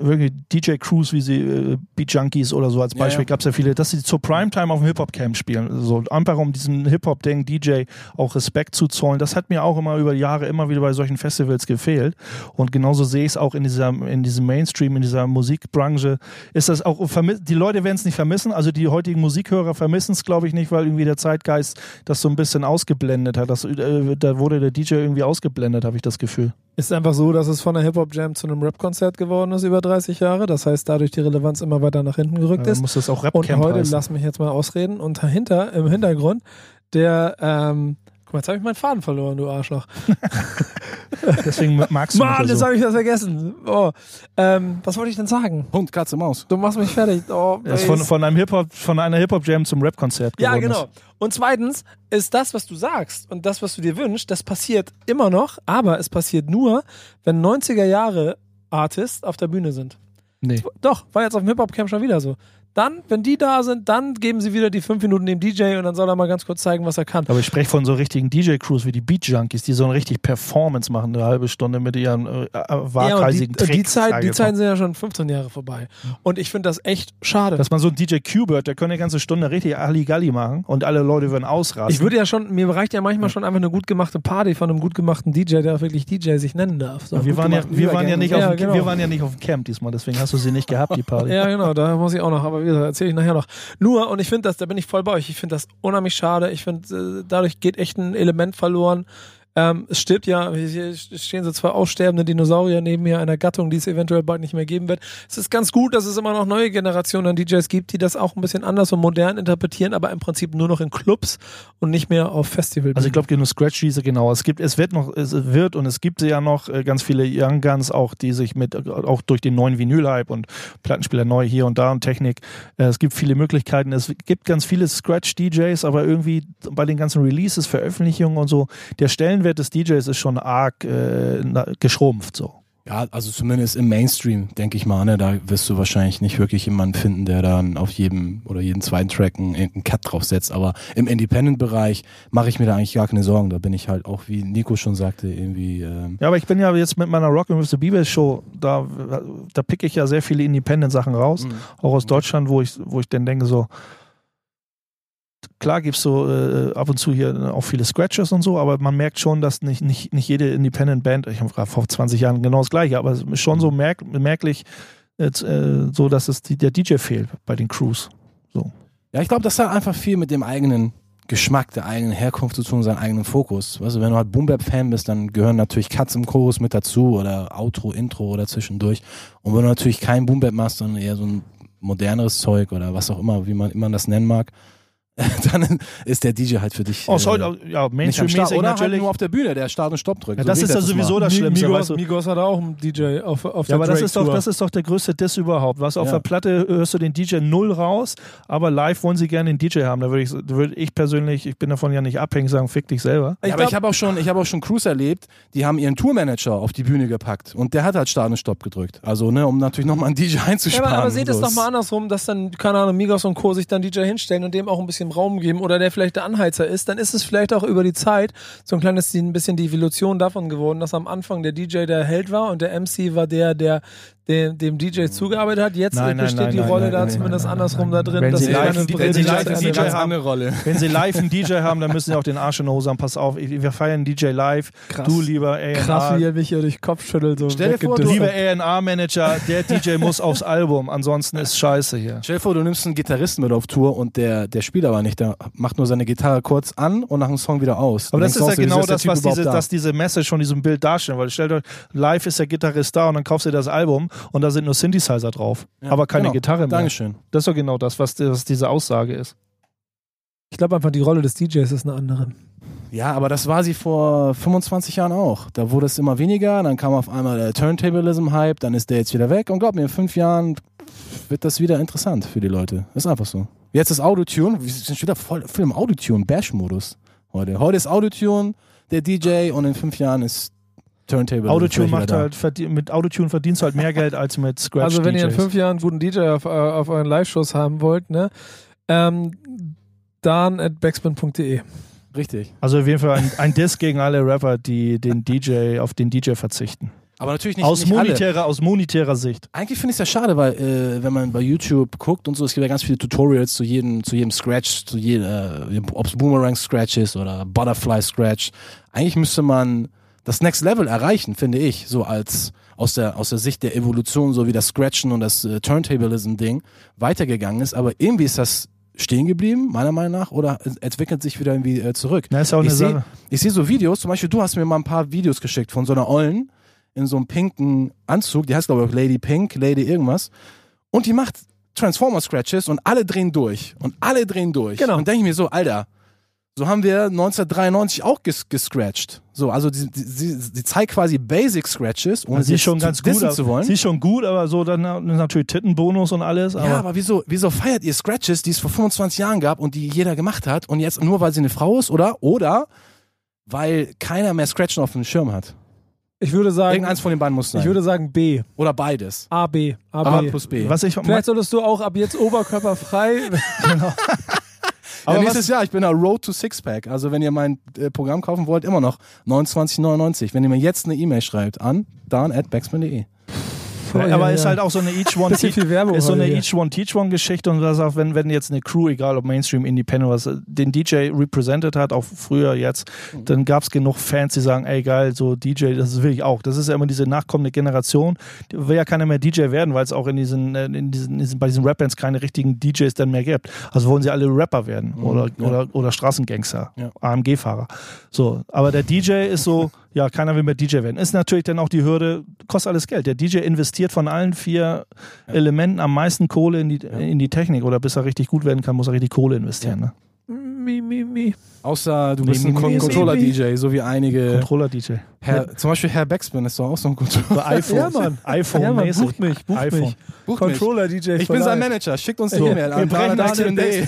wirklich DJ-Crews wie sie äh, Beat Junkies oder so als Ja, Beispiel ja. gab es ja viele, dass sie zur Primetime auf dem Hip-Hop-Camp spielen. So einfach um diesem Hip-Hop-Ding DJ auch Respekt zu zollen. Das hat mir auch immer über die Jahre immer wieder bei solchen Festivals gefehlt. Und genauso sehe ich es auch in dieser, in diesem Mainstream, in dieser Musikbranche. Ist das auch die Leute werden es nicht vermissen, also die heutigen Musikhörer vermissen es, glaube ich, nicht, weil irgendwie der Zeitgeist das so ein bisschen ausgeblendet hat. Das, äh, da wurde der DJ irgendwie ausgeblendet, habe ich das Gefühl. Ist einfach so, dass es von der Hip-Hop-Jam zu einem Rap-Konzert geworden ist über 30 Jahre. Das heißt, dadurch die Relevanz immer weiter nach hinten gerückt Dann ist. muss das auch Und Rap-Camp heute, heißen. lass mich jetzt mal ausreden, und dahinter, im Hintergrund, der, ähm, guck mal, jetzt habe ich meinen Faden verloren, du Arschloch. Deswegen magst du Mann, mich jetzt so. habe ich das vergessen. Oh, ähm, was wollte ich denn sagen? Hund, Katze, Maus. Du machst mich fertig. Oh, Das ist von, von, einem Hip -Hop, von einer Hip-Hop-Jam zum Rap-Konzert Ja, genau. Und zweitens ist das, was du sagst und das, was du dir wünschst, das passiert immer noch, aber es passiert nur, wenn 90er Jahre Artists auf der Bühne sind. Ist. Nee. Doch, war jetzt auf dem Hip-Hop-Camp schon wieder so. Dann, wenn die da sind, dann geben sie wieder die fünf Minuten dem DJ und dann soll er mal ganz kurz zeigen, was er kann. Aber ich spreche von so richtigen DJ-Crews wie die Beat Junkies, die so eine richtig Performance machen, eine halbe Stunde mit ihren äh, äh, Ja, und die, waghalsigen die, Tricks. Zeit, die. Zeiten sind ja schon 15 Jahre vorbei. Und ich finde das echt schade. Dass man so ein DJ Qbert, der könnte eine ganze Stunde richtig Halligalli machen und alle Leute würden ausrasten. ich würde ja schon, mir reicht ja manchmal schon einfach eine gut gemachte Party von einem gut gemachten DJ, der auch wirklich DJ sich nennen darf. So. wir, waren ja, wir, waren ja nicht auf Ja, dem, genau. wir waren ja nicht auf dem Camp diesmal, deswegen hast du sie nicht gehabt, die Party. Ja, genau, da muss ich auch noch, aber gesagt, erzähle ich nachher noch. Nur, und ich finde das, da bin ich voll bei euch, ich finde das unheimlich schade. Ich finde, äh, dadurch geht echt ein Element verloren. Ähm, es stirbt ja, hier stehen so zwei aussterbende Dinosaurier neben mir einer Gattung, die es eventuell bald nicht mehr geben wird. Es ist ganz gut, dass es immer noch neue Generationen an DJs gibt, die das auch ein bisschen anders und modern interpretieren, aber im Prinzip nur noch in Clubs und nicht mehr auf Festivals. Also ich glaube, genug Scratch diese genau. Es gibt, es wird noch, es wird und es gibt ja noch äh, ganz viele Young Guns auch, die sich mit auch durch den neuen Vinyl-Hype und Plattenspieler neu hier und da und Technik. Äh, es gibt viele Möglichkeiten. Es gibt ganz viele Scratch-DJs, aber irgendwie bei den ganzen Releases, Veröffentlichungen und so, der Stellenwert des DJs ist schon arg äh, geschrumpft so. Ja, also zumindest im Mainstream, denke ich mal, ne, da wirst du wahrscheinlich nicht wirklich jemanden finden, der dann auf jedem oder jeden zweiten Track einen, einen Cut draufsetzt. Aber im Independent-Bereich mache ich mir da eigentlich gar keine Sorgen. Da bin ich halt auch, wie Nico schon sagte, irgendwie. Ähm, Ja, aber ich bin ja jetzt mit meiner Rockin' with the Beavers Show, da, da picke ich ja sehr viele Independent-Sachen raus, auch aus Deutschland, wo ich, wo ich dann denke so, klar gibt's so äh, ab und zu hier auch viele Scratches und so, aber man merkt schon, dass nicht, nicht, nicht jede Independent-Band, ich habe gerade vor 20 Jahren genau das gleiche, aber es ist schon so merk, merklich äh, so, dass es die, der DJ fehlt bei den Crews. So. Ja, ich glaube, das hat einfach viel mit dem eigenen Geschmack, der eigenen Herkunft zu tun, seinem eigenen Fokus. Du, wenn du halt Boom-Bap-Fan bist, dann gehören natürlich Cuts im Chorus mit dazu oder Outro, Intro oder zwischendurch. Und wenn du natürlich kein Boom-Bap machst, sondern eher so ein moderneres Zeug oder was auch immer, wie man immer das nennen mag, dann ist der DJ halt für dich Oh, sorry, äh, ja, nicht am Start. Mainstream-mäßig Oder halt natürlich. nur auf der Bühne, der Start und Stopp drückt. Ja, So das wie ist ich ja sowieso das Schlimmste, Migos, weißt du? Migos hat auch einen DJ auf, auf der Ja, aber das ist, doch, das ist doch der größte Diss überhaupt. Was auf Ja. der Platte hörst du den DJ null raus, aber live wollen sie gerne den DJ haben. Da würde ich, da würde ich persönlich, ich bin davon ja nicht abhängig, sagen, fick dich selber. Ja, aber ich habe auch schon, ich habe auch schon Crews erlebt, die haben ihren Tourmanager auf die Bühne gepackt und der hat halt Start und Stopp gedrückt. Also ne, um natürlich nochmal einen DJ Ja, einzusparen. aber, aber seht es So, doch mal andersrum, dass dann, keine Ahnung, Migos und Co. sich dann DJ hinstellen und dem auch ein bisschen Raum geben oder der vielleicht der Anheizer ist, dann ist es vielleicht auch über die Zeit so ein kleines ein bisschen die Evolution davon geworden, dass am Anfang der DJ der Held war und der MC war der, der dem, dem DJ zugearbeitet hat. Jetzt Nein, nein, besteht nein, die nein, Rolle nein, da nein, zumindest andersrum nein. da drin. Wenn dass sie live- einen. DJ haben. andere Rolle. Wenn sie live einen DJ haben, dann müssen sie auch den Arsch in die Hose haben. Pass auf, wir feiern DJ live. Krass. Du lieber Krass, wie A&R. er mich hier durch Kopf schüttelt. So Stell dir vor, weggedisst. Lieber A&R-Manager, der DJ muss aufs Album, ansonsten ist scheiße hier. Stell dir vor, du nimmst einen Gitarristen mit auf Tour und der, der spielt aber nicht. Der macht nur seine Gitarre kurz an und nach dem Song wieder aus. Aber Du das ist ja genau der das, was diese, da? dass diese Message von diesem Bild darstellen. Weil stellt euch, live ist der Gitarrist da und dann kaufst du dir das Album und da sind nur Synthesizer drauf, Ja, aber keine genau. Gitarre mehr. Dankeschön. Das ist doch genau das, was, was diese Aussage ist. Ich glaube einfach, die Rolle des DJs ist eine andere. Ja, aber das war sie vor 25 Jahren auch. Da wurde es immer weniger, dann kam auf einmal der Turntablism-Hype, dann ist der jetzt wieder weg und glaub mir, in fünf Jahren wird das wieder interessant für die Leute. Ist einfach so. Jetzt ist Autotune, wir sind schon wieder voll, voll im Autotune-Bash-Modus heute. Heute ist Autotune der DJ und in fünf Jahren ist Turntable. Autotune macht halt, verdien- mit Autotune verdienst du halt mehr Geld als mit Scratch. Also wenn ihr in DJs. fünf Jahren einen guten DJ auf, äh, auf euren Live-Shows haben wollt, ne, ähm, dan at backspin.de. Richtig. Also auf jeden Fall ein, ein Diss gegen alle Rapper, die den DJ auf den DJ verzichten. Aber natürlich nicht, aus, nicht alle. monetärer, aus monetärer Sicht. Eigentlich finde ich es ja schade, weil äh, wenn man bei YouTube guckt und so, es gibt ja ganz viele Tutorials zu jedem, zu jedem Scratch, zu jedem, äh, ob es Boomerang Scratch ist oder Butterfly Scratch. Eigentlich müsste man das Next Level erreichen, finde ich, so als aus der, aus der Sicht der Evolution, so wie das Scratchen und das äh, Turntablism-Ding weitergegangen ist. Aber irgendwie ist das stehen geblieben, meiner Meinung nach, oder entwickelt sich wieder irgendwie äh, zurück. Na, ist auch eine ich sehe seh so Videos, zum Beispiel du hast mir mal ein paar Videos geschickt von so einer Ollen in so einem pinken Anzug, die heißt glaube ich Lady Pink, Lady irgendwas, und die macht Transformer Scratches und alle drehen durch und alle drehen durch. Genau. Und denke ich mir so, Alter, so haben wir 1993 auch ges gescratcht. So, also die, die, sie, sie zeigt quasi Basic Scratches, ohne sie schon zu ganz gut. zu wollen. Sie ist schon gut, aber so dann natürlich Tittenbonus und alles. Aber Ja, aber wieso, wieso feiert ihr Scratches, die es vor 25 Jahren gab und die jeder gemacht hat und jetzt nur weil sie eine Frau ist oder oder weil keiner mehr Scratchen auf dem Schirm hat? Ich würde sagen, Irgendeins von den beiden muss sein. ich würde sagen B. oder beides. A, B. A, A B. plus B. was ich Vielleicht solltest du auch ab jetzt oberkörperfrei. Ja, aber nächstes Jahr, ich bin der Road to Sixpack. Also wenn ihr mein äh, Programm kaufen wollt, immer noch 29,99. Wenn ihr mir jetzt eine E-Mail schreibt an Oh, ja, aber ist ja. halt auch so eine Each One Werbung ist so eine hier. Each One Teach One Geschichte und das auch wenn wenn jetzt eine Crew egal ob Mainstream Independent was den DJ represented hat auch früher jetzt dann gab es genug Fans die sagen ey geil so DJ das will ich auch das ist ja immer diese nachkommende Generation die will ja keiner mehr DJ werden weil es auch in diesen, äh, in diesen, in diesen bei diesen Rap-Bands keine richtigen DJs dann mehr gibt also wollen sie alle Rapper werden oder, ja. oder oder Straßengangster Ja. AMG-Fahrer so aber der DJ ist so ja, keiner will mehr DJ werden. Ist natürlich dann auch die Hürde, kostet alles Geld. Der DJ investiert von allen vier Elementen am meisten Kohle in die, in die Technik oder bis er richtig gut werden kann, muss er richtig Kohle investieren. Ne? Mi, mi, mi. Außer du bist ein Controller-DJ, so wie einige. Controller-DJ. Herr, zum Beispiel Herr Backspin ist doch auch so ein Controller. IPhone. Ja, Mann. iPhone Ja, Mann, bucht mich, bucht iPhone. mich. Bucht mich. Controller-DJ. Ich bin sein Manager. Schickt uns eine So, E-Mail wir an das dan@backspin.de.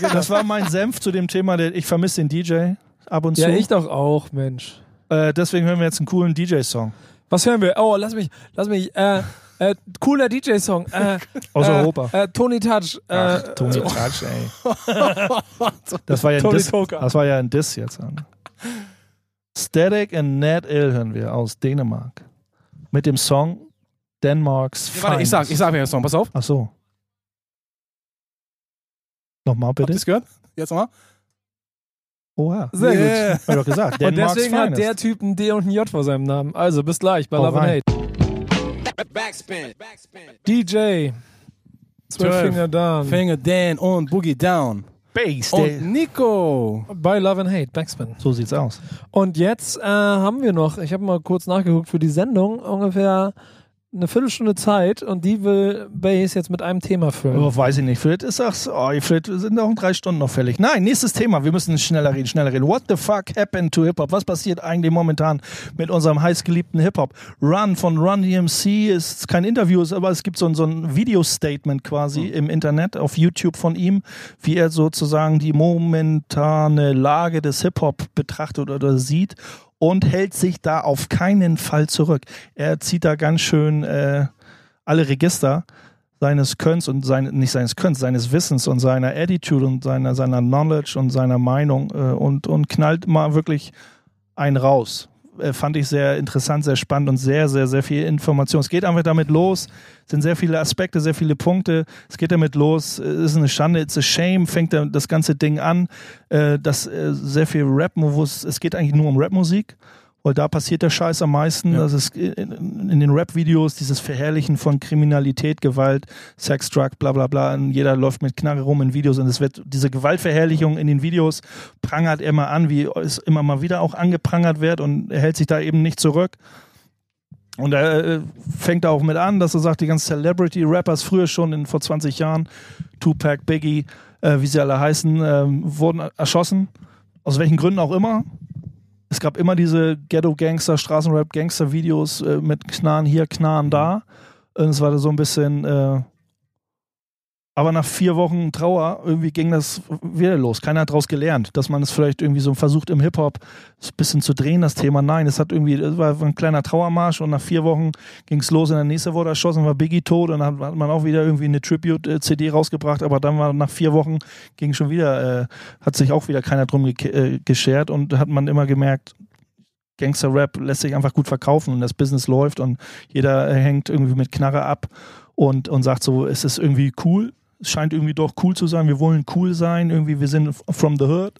Das war mein Senf zu dem Thema, der, ich vermisse den DJ ab und zu. Ja, ich doch auch, Mensch. Äh, deswegen hören wir jetzt einen coolen DJ-Song. Was hören wir? Oh, lass mich, lass mich, äh, äh, cooler DJ-Song. Äh, Aus äh, Europa. Äh, Tony Touch. Äh, Ach, Tony Touch, ey. Das war ja ein Tony Diss, Toka. das war ja ein Diss jetzt. Static and Ned Ill hören wir aus Dänemark. Mit dem Song Denmarks Ja, warte, ich sag, ich sag mir jetzt noch, pass auf. Ach so. Nochmal Habt ihr bitte. es gehört? Jetzt nochmal. Oha. Sehr Yeah. gut. Hab ich doch gesagt. Und Denmarks deswegen hat der Typ ein D und ein J vor seinem Namen. Also, bis gleich bei Love and. Hate. Backspin. Backspin. DJ. Zwölf. Finger Down. Finger Dan und Boogie Down. Bass. Und Nico. Bei Love and Hate. Backspin. so sieht's aus. Und jetzt äh, haben wir noch, ich habe mal kurz nachgeguckt für die Sendung, ungefähr eine Viertelstunde Zeit und die will Bass jetzt mit einem Thema füllen. Oh, weiß ich nicht. Vielleicht ist das, oh, vielleicht sind auch drei Stunden noch fällig. Nein, nächstes Thema. Wir müssen schneller reden, schneller reden. What the fuck happened to Hip-Hop? Was passiert eigentlich momentan mit unserem heißgeliebten Hip-Hop? Run von Run DMC ist kein Interview, aber es gibt so ein, so ein Video-Statement quasi im Internet auf YouTube von ihm, wie er sozusagen die momentane Lage des Hip-Hop betrachtet oder sieht und hält sich da auf keinen Fall zurück. Er zieht da ganz schön äh, alle Register seines Könns und sein, nicht seines Könns, seines Wissens und seiner Attitude und seiner, seiner Knowledge und seiner Meinung äh, und, und knallt mal wirklich einen raus. Äh, fand ich sehr interessant, sehr spannend und sehr, sehr, sehr viel Information. Es geht einfach damit los, es sind sehr viele Aspekte, sehr viele Punkte. Es geht damit los, es ist eine Schande, it's a shame, fängt da das ganze Ding an, äh, dass äh, sehr viel Rap, wo es, es geht eigentlich nur um Rapmusik. Weil da passiert der Scheiß am meisten. Das ist in, den Rap-Videos dieses Verherrlichen von Kriminalität, Gewalt, Sex, Drug, bla bla bla. Und jeder läuft mit Knarre rum in Videos und es wird diese Gewaltverherrlichung in den Videos prangert er immer an, wie es immer mal wieder auch angeprangert wird und er hält sich da eben nicht zurück. Und er äh, fängt auch mit an, dass er sagt, die ganzen Celebrity-Rappers früher schon in, vor 20 Jahren, Tupac, Biggie, äh, wie sie alle heißen, ähm, wurden erschossen. Aus welchen Gründen auch immer. Es gab immer diese Ghetto-Gangster, Straßenrap-Gangster-Videos äh, mit Knarren hier, Knarren da. Und es war so ein bisschen. Äh, aber nach vier Wochen Trauer irgendwie ging das wieder los. Keiner hat daraus gelernt, dass man es vielleicht irgendwie so versucht im Hip-Hop ein bisschen zu drehen, das Thema. Nein, es hat irgendwie, es war ein kleiner Trauermarsch und nach vier Wochen ging es los und der nächste wurde erschossen, war Biggie tot und dann hat man auch wieder irgendwie eine Tribute-CD rausgebracht, aber dann war nach vier Wochen ging schon wieder, äh, hat sich auch wieder keiner drum ge äh, geschert und hat man immer gemerkt, Gangster-Rap lässt sich einfach gut verkaufen und das Business läuft und jeder äh, hängt irgendwie mit Knarre ab und, und sagt so, es ist irgendwie cool, es scheint irgendwie doch cool zu sein, wir wollen cool sein, irgendwie wir sind from the hood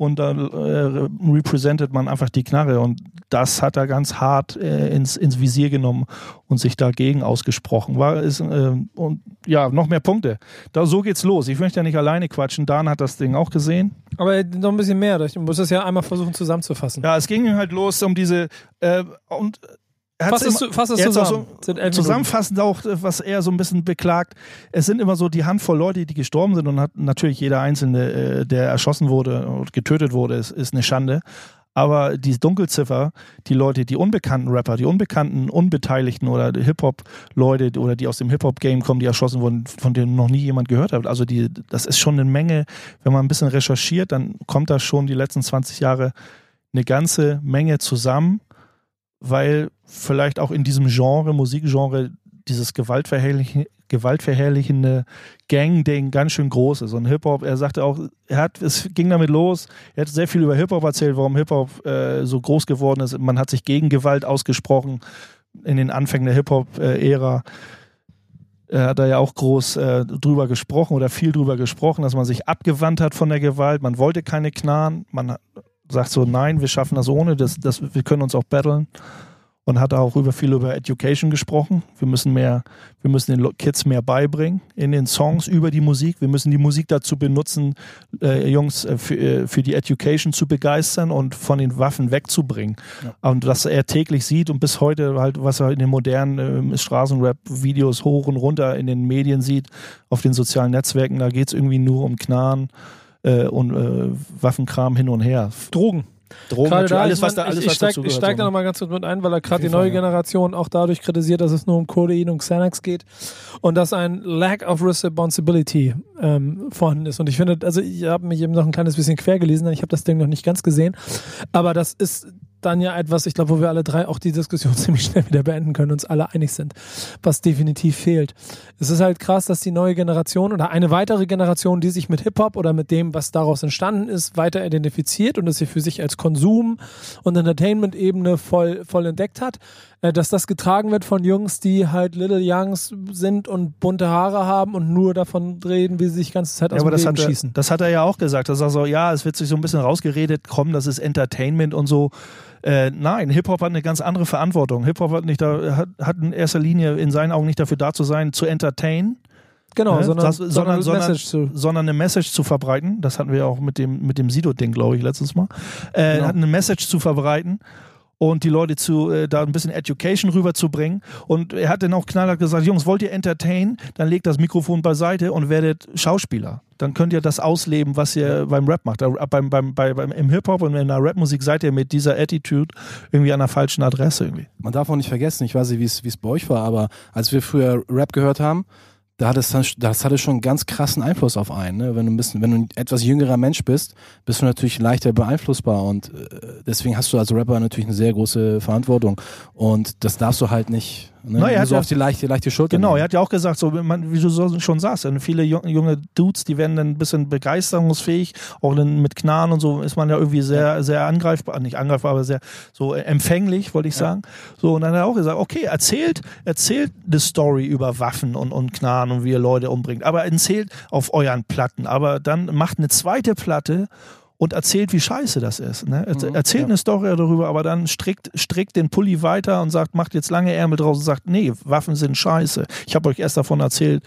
und da äh, representet man einfach die Knarre und das hat er ganz hart äh, ins, ins Visier genommen und sich dagegen ausgesprochen. War ist, äh, und ja, noch mehr Punkte. Da so geht's los. Ich möchte ja nicht alleine quatschen. Dan hat das Ding auch gesehen. Aber noch ein bisschen mehr. Ich muss das ja einmal versuchen zusammenzufassen. Ja, es ging halt los um diese äh, und Fass es, fass es zusammen. so. Zusammenfassend auch, was er so ein bisschen beklagt, es sind immer so die Handvoll Leute, die gestorben sind und hat natürlich jeder Einzelne, äh, der erschossen wurde und getötet wurde, ist, ist eine Schande. Aber die Dunkelziffer, die Leute, die unbekannten Rapper, die unbekannten Unbeteiligten oder Hip-Hop-Leute oder die aus dem Hip-Hop-Game kommen, die erschossen wurden, von denen noch nie jemand gehört hat. Also die, das ist schon eine Menge, wenn man ein bisschen recherchiert, dann kommt da schon die letzten 20 Jahre eine ganze Menge zusammen, weil vielleicht auch in diesem Genre, Musikgenre, dieses gewaltverherrlichen, gewaltverherrlichende Gang-Ding ganz schön groß ist. Und Hip-Hop, er sagte auch, er hat, es ging damit los, er hat sehr viel über Hip-Hop erzählt, warum Hip-Hop äh, so groß geworden ist. Man hat sich gegen Gewalt ausgesprochen in den Anfängen der Hip-Hop-Ära. Er hat da ja auch groß äh, drüber gesprochen oder viel drüber gesprochen, dass man sich abgewandt hat von der Gewalt. Man wollte keine Knarren. Man sagt so, nein, wir schaffen das ohne, das, das, wir können uns auch battlen. Und hat auch über viel über Education gesprochen. Wir müssen mehr, wir müssen den Kids mehr beibringen in den Songs über die Musik. Wir müssen die Musik dazu benutzen, äh, Jungs äh, für, äh, für die Education zu begeistern und von den Waffen wegzubringen. Und was er täglich sieht und bis heute halt, was er in den modernen äh, Straßenrap-Videos hoch und runter in den Medien sieht, auf den sozialen Netzwerken, da geht es irgendwie nur um Knarren äh, und äh, Waffenkram hin und her. Drogen. Drogen, Gerade da, alles, ich was da, mein, alles, ich, was ich steig, dazu ich gehört. steig da nochmal ganz kurz mit ein, weil er gerade die neue Fall, ja. Generation auch dadurch kritisiert, dass es nur um Codein und Xanax geht und dass ein Lack of Responsibility ähm, vorhanden ist. Und ich finde, also ich habe mich eben noch ein kleines bisschen quer gelesen, ich habe das Ding noch nicht ganz gesehen, aber das ist dann ja etwas, ich glaube, wo wir alle drei auch die Diskussion ziemlich schnell wieder beenden können, uns alle einig sind, was definitiv fehlt. Es ist halt krass, dass die neue Generation oder eine weitere Generation, die sich mit Hip-Hop oder mit dem, was daraus entstanden ist, weiter identifiziert und es sie für sich als Konsum- und Entertainment-Ebene voll, voll entdeckt hat, äh, dass das getragen wird von Jungs, die halt Little Youngs sind und bunte Haare haben und nur davon reden, wie sie sich die ganze Zeit aus Ja, aber dem das Leben hat, er, schießen. das hat er ja auch gesagt. Er so, ja, es wird sich so ein bisschen rausgeredet, komm, das ist Entertainment und so. Äh, nein, Hip-Hop hat eine ganz andere Verantwortung. Hip-Hop hat, nicht da, hat, hat in erster Linie in seinen Augen nicht dafür da zu sein, zu entertainen, Genau, Ne? sondern, Das- sondern, sondern- sondern- sondern eine Message zu verbreiten. Das hatten wir auch mit dem, mit dem Sido-Ding, glaube ich, letztes Mal. Äh, Genau. Hat eine Message zu verbreiten und die Leute zu, äh, da ein bisschen Education rüberzubringen. Und er hat dann auch knallhart gesagt, Jungs, wollt ihr entertain? Dann legt das Mikrofon beiseite und werdet Schauspieler. Dann könnt ihr das ausleben, was ihr beim Rap macht. Da, beim, beim, bei, beim, Im Hip-Hop und in der Rapmusik seid ihr mit dieser Attitude irgendwie an der falschen Adresse irgendwie. Man darf auch nicht vergessen, ich weiß nicht, wie es wie es bei euch war, aber als wir früher Rap gehört haben, da hat es dann, das hatte schon einen ganz krassen Einfluss auf einen. Ne? Wenn du ein bisschen, wenn du ein etwas jüngerer Mensch bist, bist du natürlich leichter beeinflussbar und äh, deswegen hast du als Rapper natürlich eine sehr große Verantwortung und das darfst du halt nicht ne? Na, er nur hat so ja- auf die leichte, leichte Schulter. Genau, er nehmen. hat ja auch gesagt, so, man, wie du so schon sagst, viele ju- junge Dudes, die werden dann ein bisschen begeisterungsfähig, auch dann mit Knarren und so ist man ja irgendwie sehr, sehr angreifbar, nicht angreifbar, aber sehr so äh, empfänglich, wollte ich sagen. So, und dann hat er auch gesagt, okay, erzählt, erzählt eine Story über Waffen und, und Knarren und wie ihr Leute umbringt, aber erzählt auf euren Platten, aber dann macht eine zweite Platte und erzählt, wie scheiße das ist. Ne? Erz- Mhm, erzählt ja. eine Story darüber, aber dann strickt, strickt den Pulli weiter und sagt, macht jetzt lange Ärmel draus und sagt, nee, Waffen sind scheiße. Ich habe euch erst davon erzählt,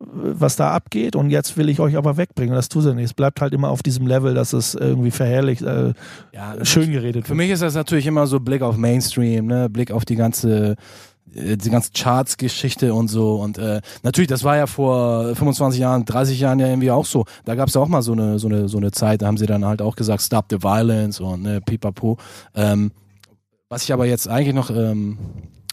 was da abgeht und jetzt will ich euch aber wegbringen. Das tut er nicht. Es bleibt halt immer auf diesem Level, dass es irgendwie verherrlicht, äh, Ja, schön geredet Für wird. mich ist das natürlich immer so Blick auf Mainstream, ne? Blick auf die ganze äh, die ganze Charts-Geschichte und so und äh, natürlich, das war ja vor 25 Jahren, 30 Jahren ja irgendwie auch so. Da gab es ja auch mal so eine so eine so eine Zeit, da haben sie dann halt auch gesagt, Stop the Violence und ne, pipapo. Ähm, was ich aber jetzt eigentlich noch ähm,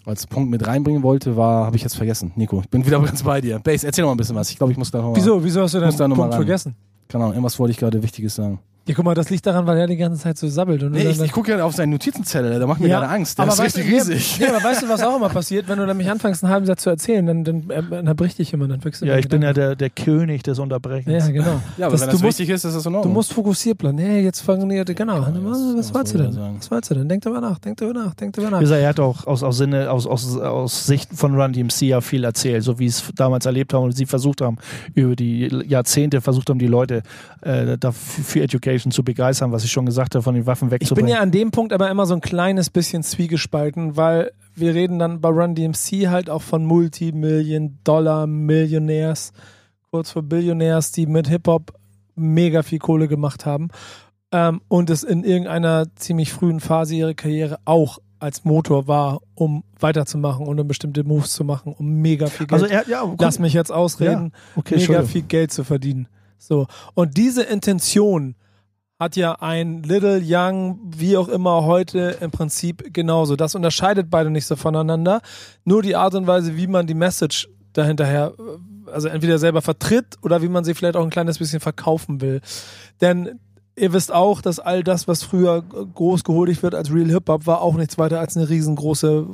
als Punkt mit reinbringen wollte, war, habe ich jetzt vergessen. Nico, ich bin wieder ganz bei dir. Base, erzähl noch mal ein bisschen was. Ich glaube, ich muss da noch mal, Wieso, wieso hast du da deinen Punkt vergessen? Keine Ahnung, irgendwas wollte ich gerade Wichtiges sagen. Ja, guck mal, das liegt daran, weil er die ganze Zeit so sabbelt. Und du Nee, dann- ich, ich gucke ja auf seinen Notizenzettel, der macht mir Ja, gerade Angst. Der aber ist weißt richtig du, riesig. Ja, aber weißt du, was auch immer passiert, wenn du nämlich anfängst, einen halben Satz zu erzählen, dann, dann äh, unterbricht dich immer, dann du Ja, ich bin ja der, der König des Unterbrechens. Ja, genau. Ja, aber Das- wenn du das musst- wichtig ist, ist das in Du Ordnung. musst fokussiert bleiben. Nee, jetzt fangen die, genau. Ja, was, was- wolltest du denn? sagen? Was wolltest du denn? Denk drüber nach, denk drüber nach, denk drüber nach. Wie gesagt, er hat auch aus, aus, Sinne, aus, aus, aus Sicht von Run DMC ja viel erzählt, so wie es damals erlebt haben und sie versucht haben, über die Jahrzehnte versucht haben, die Leute äh, dafür, für Education zu begeistern, was ich schon gesagt habe, von den Waffen Ich bin wegzubringen. ja an dem Punkt aber immer so ein kleines bisschen zwiegespalten, weil wir reden dann bei Run DMC halt auch von Multimillion-Dollar-Millionärs, kurz vor Billionärs, die mit Hip-Hop mega viel Kohle gemacht haben ähm, und es in irgendeiner ziemlich frühen Phase ihrer Karriere auch als Motor war, um weiterzumachen und um bestimmte Moves zu machen, um mega viel Geld. also er, ja, Lass mich jetzt ausreden. okay, mega viel Geld zu verdienen. So. Und diese Intention hat ja ein Little Young, wie auch immer heute im Prinzip genauso. Das unterscheidet beide nicht so voneinander. Nur die Art und Weise, wie man die Message dahinterher, äh, also entweder selber vertritt oder wie man sie vielleicht auch ein kleines bisschen verkaufen will. Denn ihr wisst auch, dass all das, was früher groß gehuldigt wird als Real Hip-Hop, war auch nichts weiter als eine riesengroße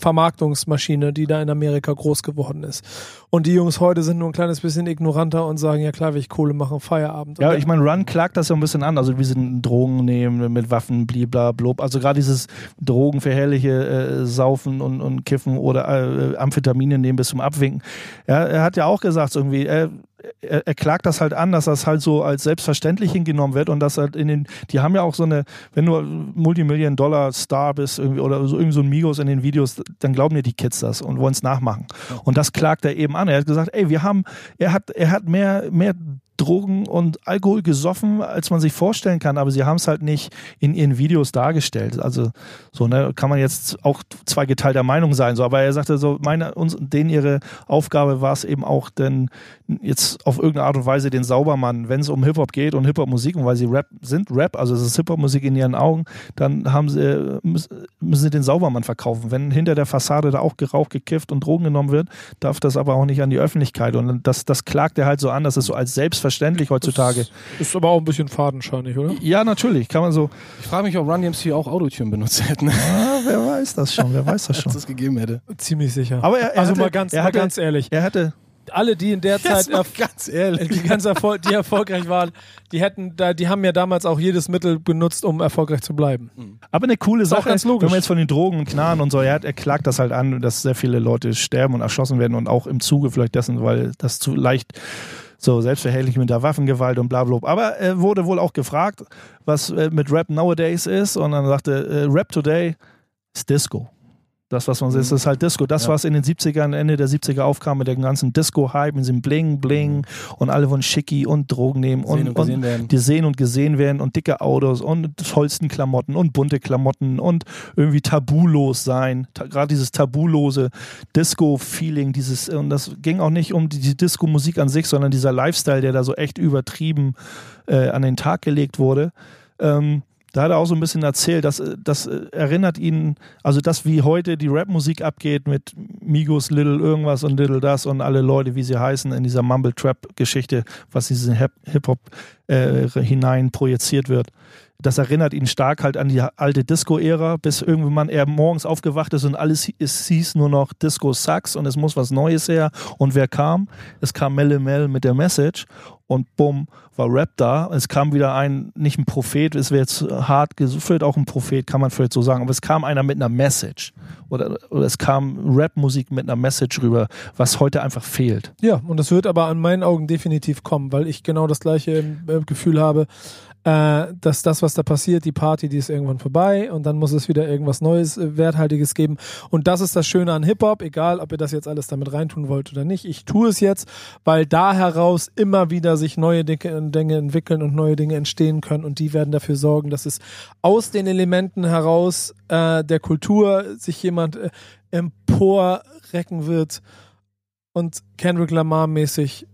Vermarktungsmaschine, die da in Amerika groß geworden ist. Und die Jungs heute sind nur ein kleines bisschen ignoranter und sagen, ja klar, will ich Kohle machen, Feierabend. Ja, ich meine, Run klagt das ja ein bisschen an. Also, wir sind Drogen nehmen mit Waffen, bliblablub. Also, gerade dieses drogenverherrliche äh, Saufen und, und Kiffen oder äh, Amphetamine nehmen bis zum Abwinken. Ja, er hat ja auch gesagt, so irgendwie, er, er, er klagt das halt an, dass das halt so als selbstverständlich hingenommen wird und dass halt in den, die haben ja auch so eine, wenn du Multimillion-Dollar-Star bist irgendwie oder so irgend so ein Migos in den Videos, dann glauben dir die Kids das und wollen es nachmachen. Und das klagt er eben an. Er hat gesagt, ey, wir haben, er hat, er hat mehr, mehr Drogen und Alkohol gesoffen, als man sich vorstellen kann, aber sie haben es halt nicht in ihren Videos dargestellt. Also so, ne, kann man jetzt auch zwei geteilter Meinung sein. So, aber er sagte so, meine, uns, denen ihre Aufgabe war es eben auch, denn jetzt auf irgendeine Art und Weise den Saubermann, wenn es um Hip-Hop geht und Hip-Hop-Musik und weil sie Rap sind, Rap, also es ist Hip-Hop-Musik in ihren Augen, dann haben sie, müssen, sie den Saubermann verkaufen. Wenn hinter der Fassade da auch geraucht, gekifft und Drogen genommen wird, darf das aber auch nicht an die Öffentlichkeit. Und das, das klagt er halt so an, dass es so als selbstverständlich selbstverständlich heutzutage. Ist aber auch ein bisschen fadenscheinig, oder? Ja, natürlich, kann man so. Ich frage mich, ob Run DMC auch Autotune benutzt hätten, Ah, wer weiß das schon, wer weiß das schon. es gegeben hätte. Ziemlich sicher. Aber er, er also hatte, mal ganz, er mal hatte, ganz ehrlich, er hatte, alle, die in der Zeit mal ganz ehrlich. die ganz erfol die erfolgreich waren, die hätten da, die haben ja damals auch jedes Mittel benutzt, um erfolgreich zu bleiben. aber eine coole Ist auch Sache, ganz logisch. wenn man jetzt von den Drogen und Knarren und so, er, hat, er klagt das halt an, dass sehr viele Leute sterben und erschossen werden und auch im Zuge vielleicht dessen, weil das zu leicht so selbstverherrlich mit der Waffengewalt und bla bla. Aber er wurde wohl auch gefragt, was äh, mit Rap nowadays ist und dann sagte, äh, Rap today ist Disco. Das, was man sieht, ist halt Disco. Das, Ja. was in den 70ern, Ende der 70er aufkam mit dem ganzen Disco-Hype, mit diesem Bling, Bling und alle wollen Schicki und Drogen nehmen und, und werden. die sehen und gesehen werden und dicke Autos und tollsten Klamotten und bunte Klamotten und irgendwie tabulos sein. Ta Gerade dieses tabulose Disco-Feeling, dieses, und das ging auch nicht um die, die Disco-Musik an sich, sondern dieser Lifestyle, der da so echt übertrieben äh, an den Tag gelegt wurde. Ähm, da hat er auch so ein bisschen erzählt, dass das erinnert ihn, also das wie heute die Rap-Musik abgeht mit Migos, Little irgendwas und Little das und alle Leute, wie sie heißen, in dieser Mumble-Trap-Geschichte, was in diesen Hip- Hip-Hop äh, hinein projiziert wird. Das erinnert ihn stark halt an die alte Disco-Ära, bis irgendwann er morgens aufgewacht ist und alles es hieß nur noch Disco Sucks und es muss was Neues her. Und wer kam? Es kam Melle Mel mit der Message und bumm, war Rap da. Es kam wieder ein, nicht ein Prophet, es wäre jetzt hart gefühlt, auch ein Prophet, kann man vielleicht so sagen, aber es kam einer mit einer Message. Oder, oder es kam Rap-Musik mit einer Message rüber, was heute einfach fehlt. Ja, und das wird aber an meinen Augen definitiv kommen, weil ich genau das gleiche äh, Gefühl habe, äh, dass das, was da passiert, die Party, die ist irgendwann vorbei und dann muss es wieder irgendwas Neues, äh, Werthaltiges geben. Und das ist das Schöne an Hip-Hop, egal ob ihr das jetzt alles damit reintun wollt oder nicht. Ich tue es jetzt, weil da heraus immer wieder sich neue Dinge, Dinge entwickeln und neue Dinge entstehen können und die werden dafür sorgen, dass es aus den Elementen heraus äh, der Kultur sich jemand äh, emporrecken wird und Kendrick Lamar mäßig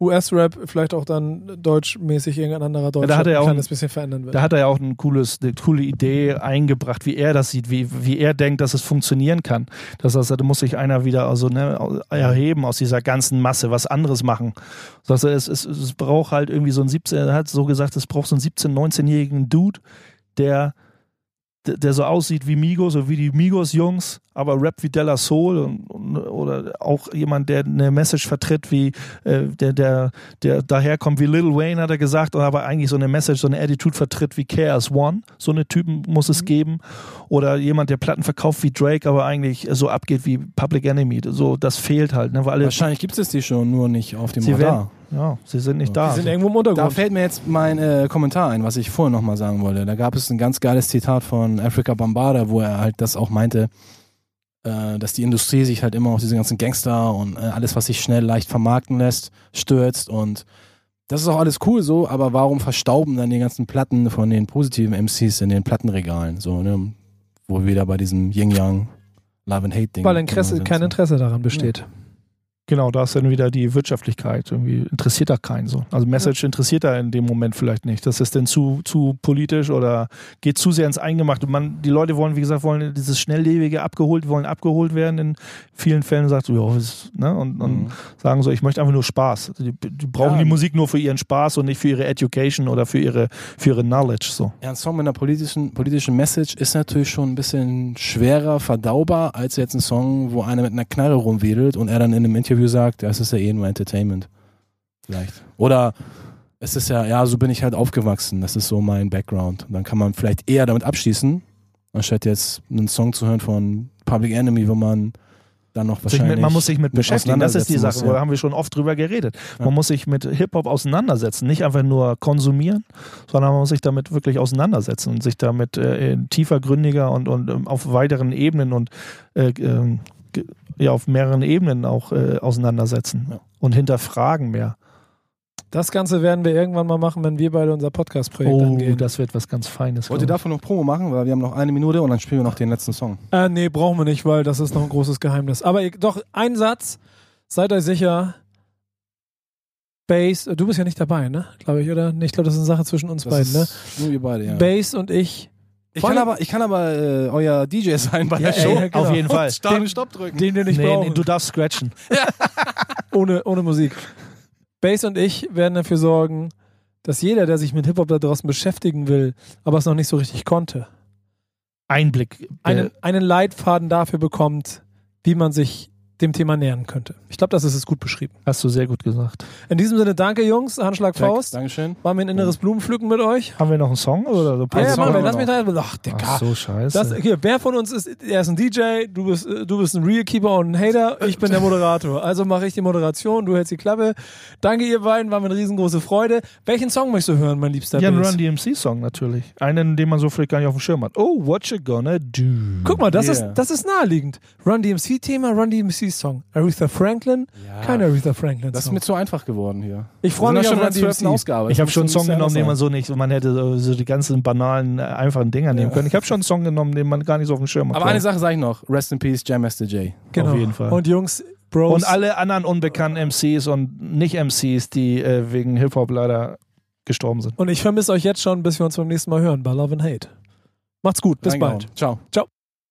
US-Rap, vielleicht auch dann deutschmäßig irgendein anderer Deutscher da hat er ein auch ein- bisschen verändern wird. Da hat er ja auch ein cooles, eine coole Idee eingebracht, wie er das sieht, wie, wie er denkt, dass es funktionieren kann. Das heißt, da muss sich einer wieder also, ne, erheben aus dieser ganzen Masse, was anderes machen. Das heißt, es, es, es braucht halt irgendwie so ein 17, er hat so gesagt, es braucht so einen 17-, 19-jährigen Dude, der der der so aussieht wie Migos, so wie die Migos-Jungs, aber Rap wie Della Soul und, und, oder auch jemand, der eine Message vertritt, wie äh, der, der, der daherkommt wie Lil Wayne, hat er gesagt, aber eigentlich so eine Message, so eine Attitude vertritt wie Chaos One. So eine Typen muss es geben. Oder jemand, der Platten verkauft wie Drake, aber eigentlich so abgeht wie Public Enemy. So, das fehlt halt, ne? Weil alle, Wahrscheinlich gibt es die schon, nur nicht auf dem sie Radar. werden, ja, sie sind nicht da. die sind irgendwo im Da Untergrund. fällt mir jetzt mein äh, Kommentar ein, was ich vorhin nochmal sagen wollte. Da gab es ein ganz geiles Zitat von Africa Bambada, wo er halt das auch meinte, äh, dass die Industrie sich halt immer auf diese ganzen Gangster und äh, alles, was sich schnell leicht vermarkten lässt, stürzt und das ist auch alles cool so, aber warum verstauben dann die ganzen Platten von den positiven MCs in den Plattenregalen? So, ne? Wo wir wieder bei diesem Yin-Yang Love and Hate Ding weil Interesse, kein. Interesse daran besteht. Genau, da ist dann wieder die Wirtschaftlichkeit. Irgendwie interessiert da keinen so. Also Message interessiert da in dem Moment vielleicht nicht. Das ist denn zu, zu politisch oder geht zu sehr ins Eingemachte. Man, die Leute wollen, wie gesagt, wollen dieses Schnelllebige abgeholt, wollen abgeholt werden. In vielen Fällen sagt so, ja, ne? Und, und Mhm. sagen so, ich möchte einfach nur Spaß. Die, die brauchen Ja. die Musik nur für ihren Spaß und nicht für ihre Education oder für ihre, für ihre Knowledge. So. Ja, ein Song mit einer politischen, politischen Message ist natürlich schon ein bisschen schwerer verdaubar als jetzt ein Song, wo einer mit einer Knarre rumwedelt und er dann in einem Interview sagt, das ist ja eh nur Entertainment. Vielleicht. Oder es ist ja, ja, so bin ich halt aufgewachsen, das ist so mein Background. Und dann kann man vielleicht eher damit abschließen, anstatt jetzt einen Song zu hören von Public Enemy, wo man dann noch wahrscheinlich. mit, man muss sich mit beschäftigen. Das ist die Sache, muss, da ja. haben wir schon oft drüber geredet. Ja. Man muss sich mit Hip-Hop auseinandersetzen, nicht einfach nur konsumieren, sondern man muss sich damit wirklich auseinandersetzen und sich damit äh, tiefergründiger und, und ähm, auf weiteren Ebenen und äh, ge- ja, auf mehreren Ebenen auch äh, auseinandersetzen Ja. und hinterfragen mehr. Das Ganze werden wir irgendwann mal machen, wenn wir beide unser Podcast-Projekt Oh, angehen. das wird was ganz Feines. Wollt ihr davon noch Promo machen? Weil wir haben noch eine Minute und dann spielen wir noch den letzten Song. Äh, nee, brauchen wir nicht, weil das ist noch ein großes Geheimnis. Aber ihr, doch, ein Satz, seid euch sicher, Bass, du bist ja nicht dabei, ne? Glaube ich, oder? Nee, Ich glaube, das ist eine Sache zwischen uns Das beiden, ne? Nur wir beide, ja. Bass und ich, Ich kann aber, ich kann aber äh, euer DJ sein bei Ja, der Show. ey, ja, genau. Auf jeden Fall. Start und Stopp drücken. den wir ich. nicht Nee, brauchen, nee, du darfst scratchen. ohne, ohne Musik. Bass und ich werden dafür sorgen, dass jeder, der sich mit Hip-Hop da draußen beschäftigen will, aber es noch nicht so richtig konnte, Einblick. einen, einen Leitfaden dafür bekommt, wie man sich dem Thema nähern könnte. Ich glaube, das ist es gut beschrieben. Hast du sehr gut gesagt. In diesem Sinne, danke Jungs, Handschlag Check. Faust. Dankeschön. War mir ein inneres Blumenpflücken mit euch. Haben wir noch einen Song oder so? Ja, ja, Song machen wir. Lass mich da. Ach, Digga. Ach so, scheiße. Das, hier, wer von uns ist, er ist ein DJ, du bist, äh, du bist ein Realkeeper und ein Hater, ich bin der Moderator. Also mache ich die Moderation, du hältst die Klappe. Danke ihr beiden, war mir eine riesengroße Freude. Welchen Song möchtest du hören, mein liebster ja, ein? Run DMC-Song natürlich. Einen, den man so vielleicht gar nicht auf dem Schirm hat. Oh, what you gonna do? Guck mal, das, Yeah. ist, das ist naheliegend. Run DMC-Thema, Run DMC-Song. Aretha Franklin, Ja. kein Aretha Franklin. Das ist Song. mir zu einfach geworden hier. Ich freue mich auf schon der 12. DMC. Ausgabe. Ich habe schon einen Song genommen, den man so nicht, man hätte so, so die ganzen banalen, äh, einfachen Dinger nehmen können. Ich habe schon einen Song genommen, den man gar nicht so auf dem Schirm hat. Aber eine Sache sage ich noch. Rest in Peace, Jam Master J. Genau. Auf jeden Fall. Und Jungs, Bros. Und alle anderen unbekannten MCs und Nicht-MCs, die äh, wegen Hip-Hop leider gestorben sind. Und ich vermisse euch jetzt schon, bis wir uns beim nächsten Mal hören bei Love and Hate. Macht's gut, bis Reingehauen. bald. Ciao. Ciao.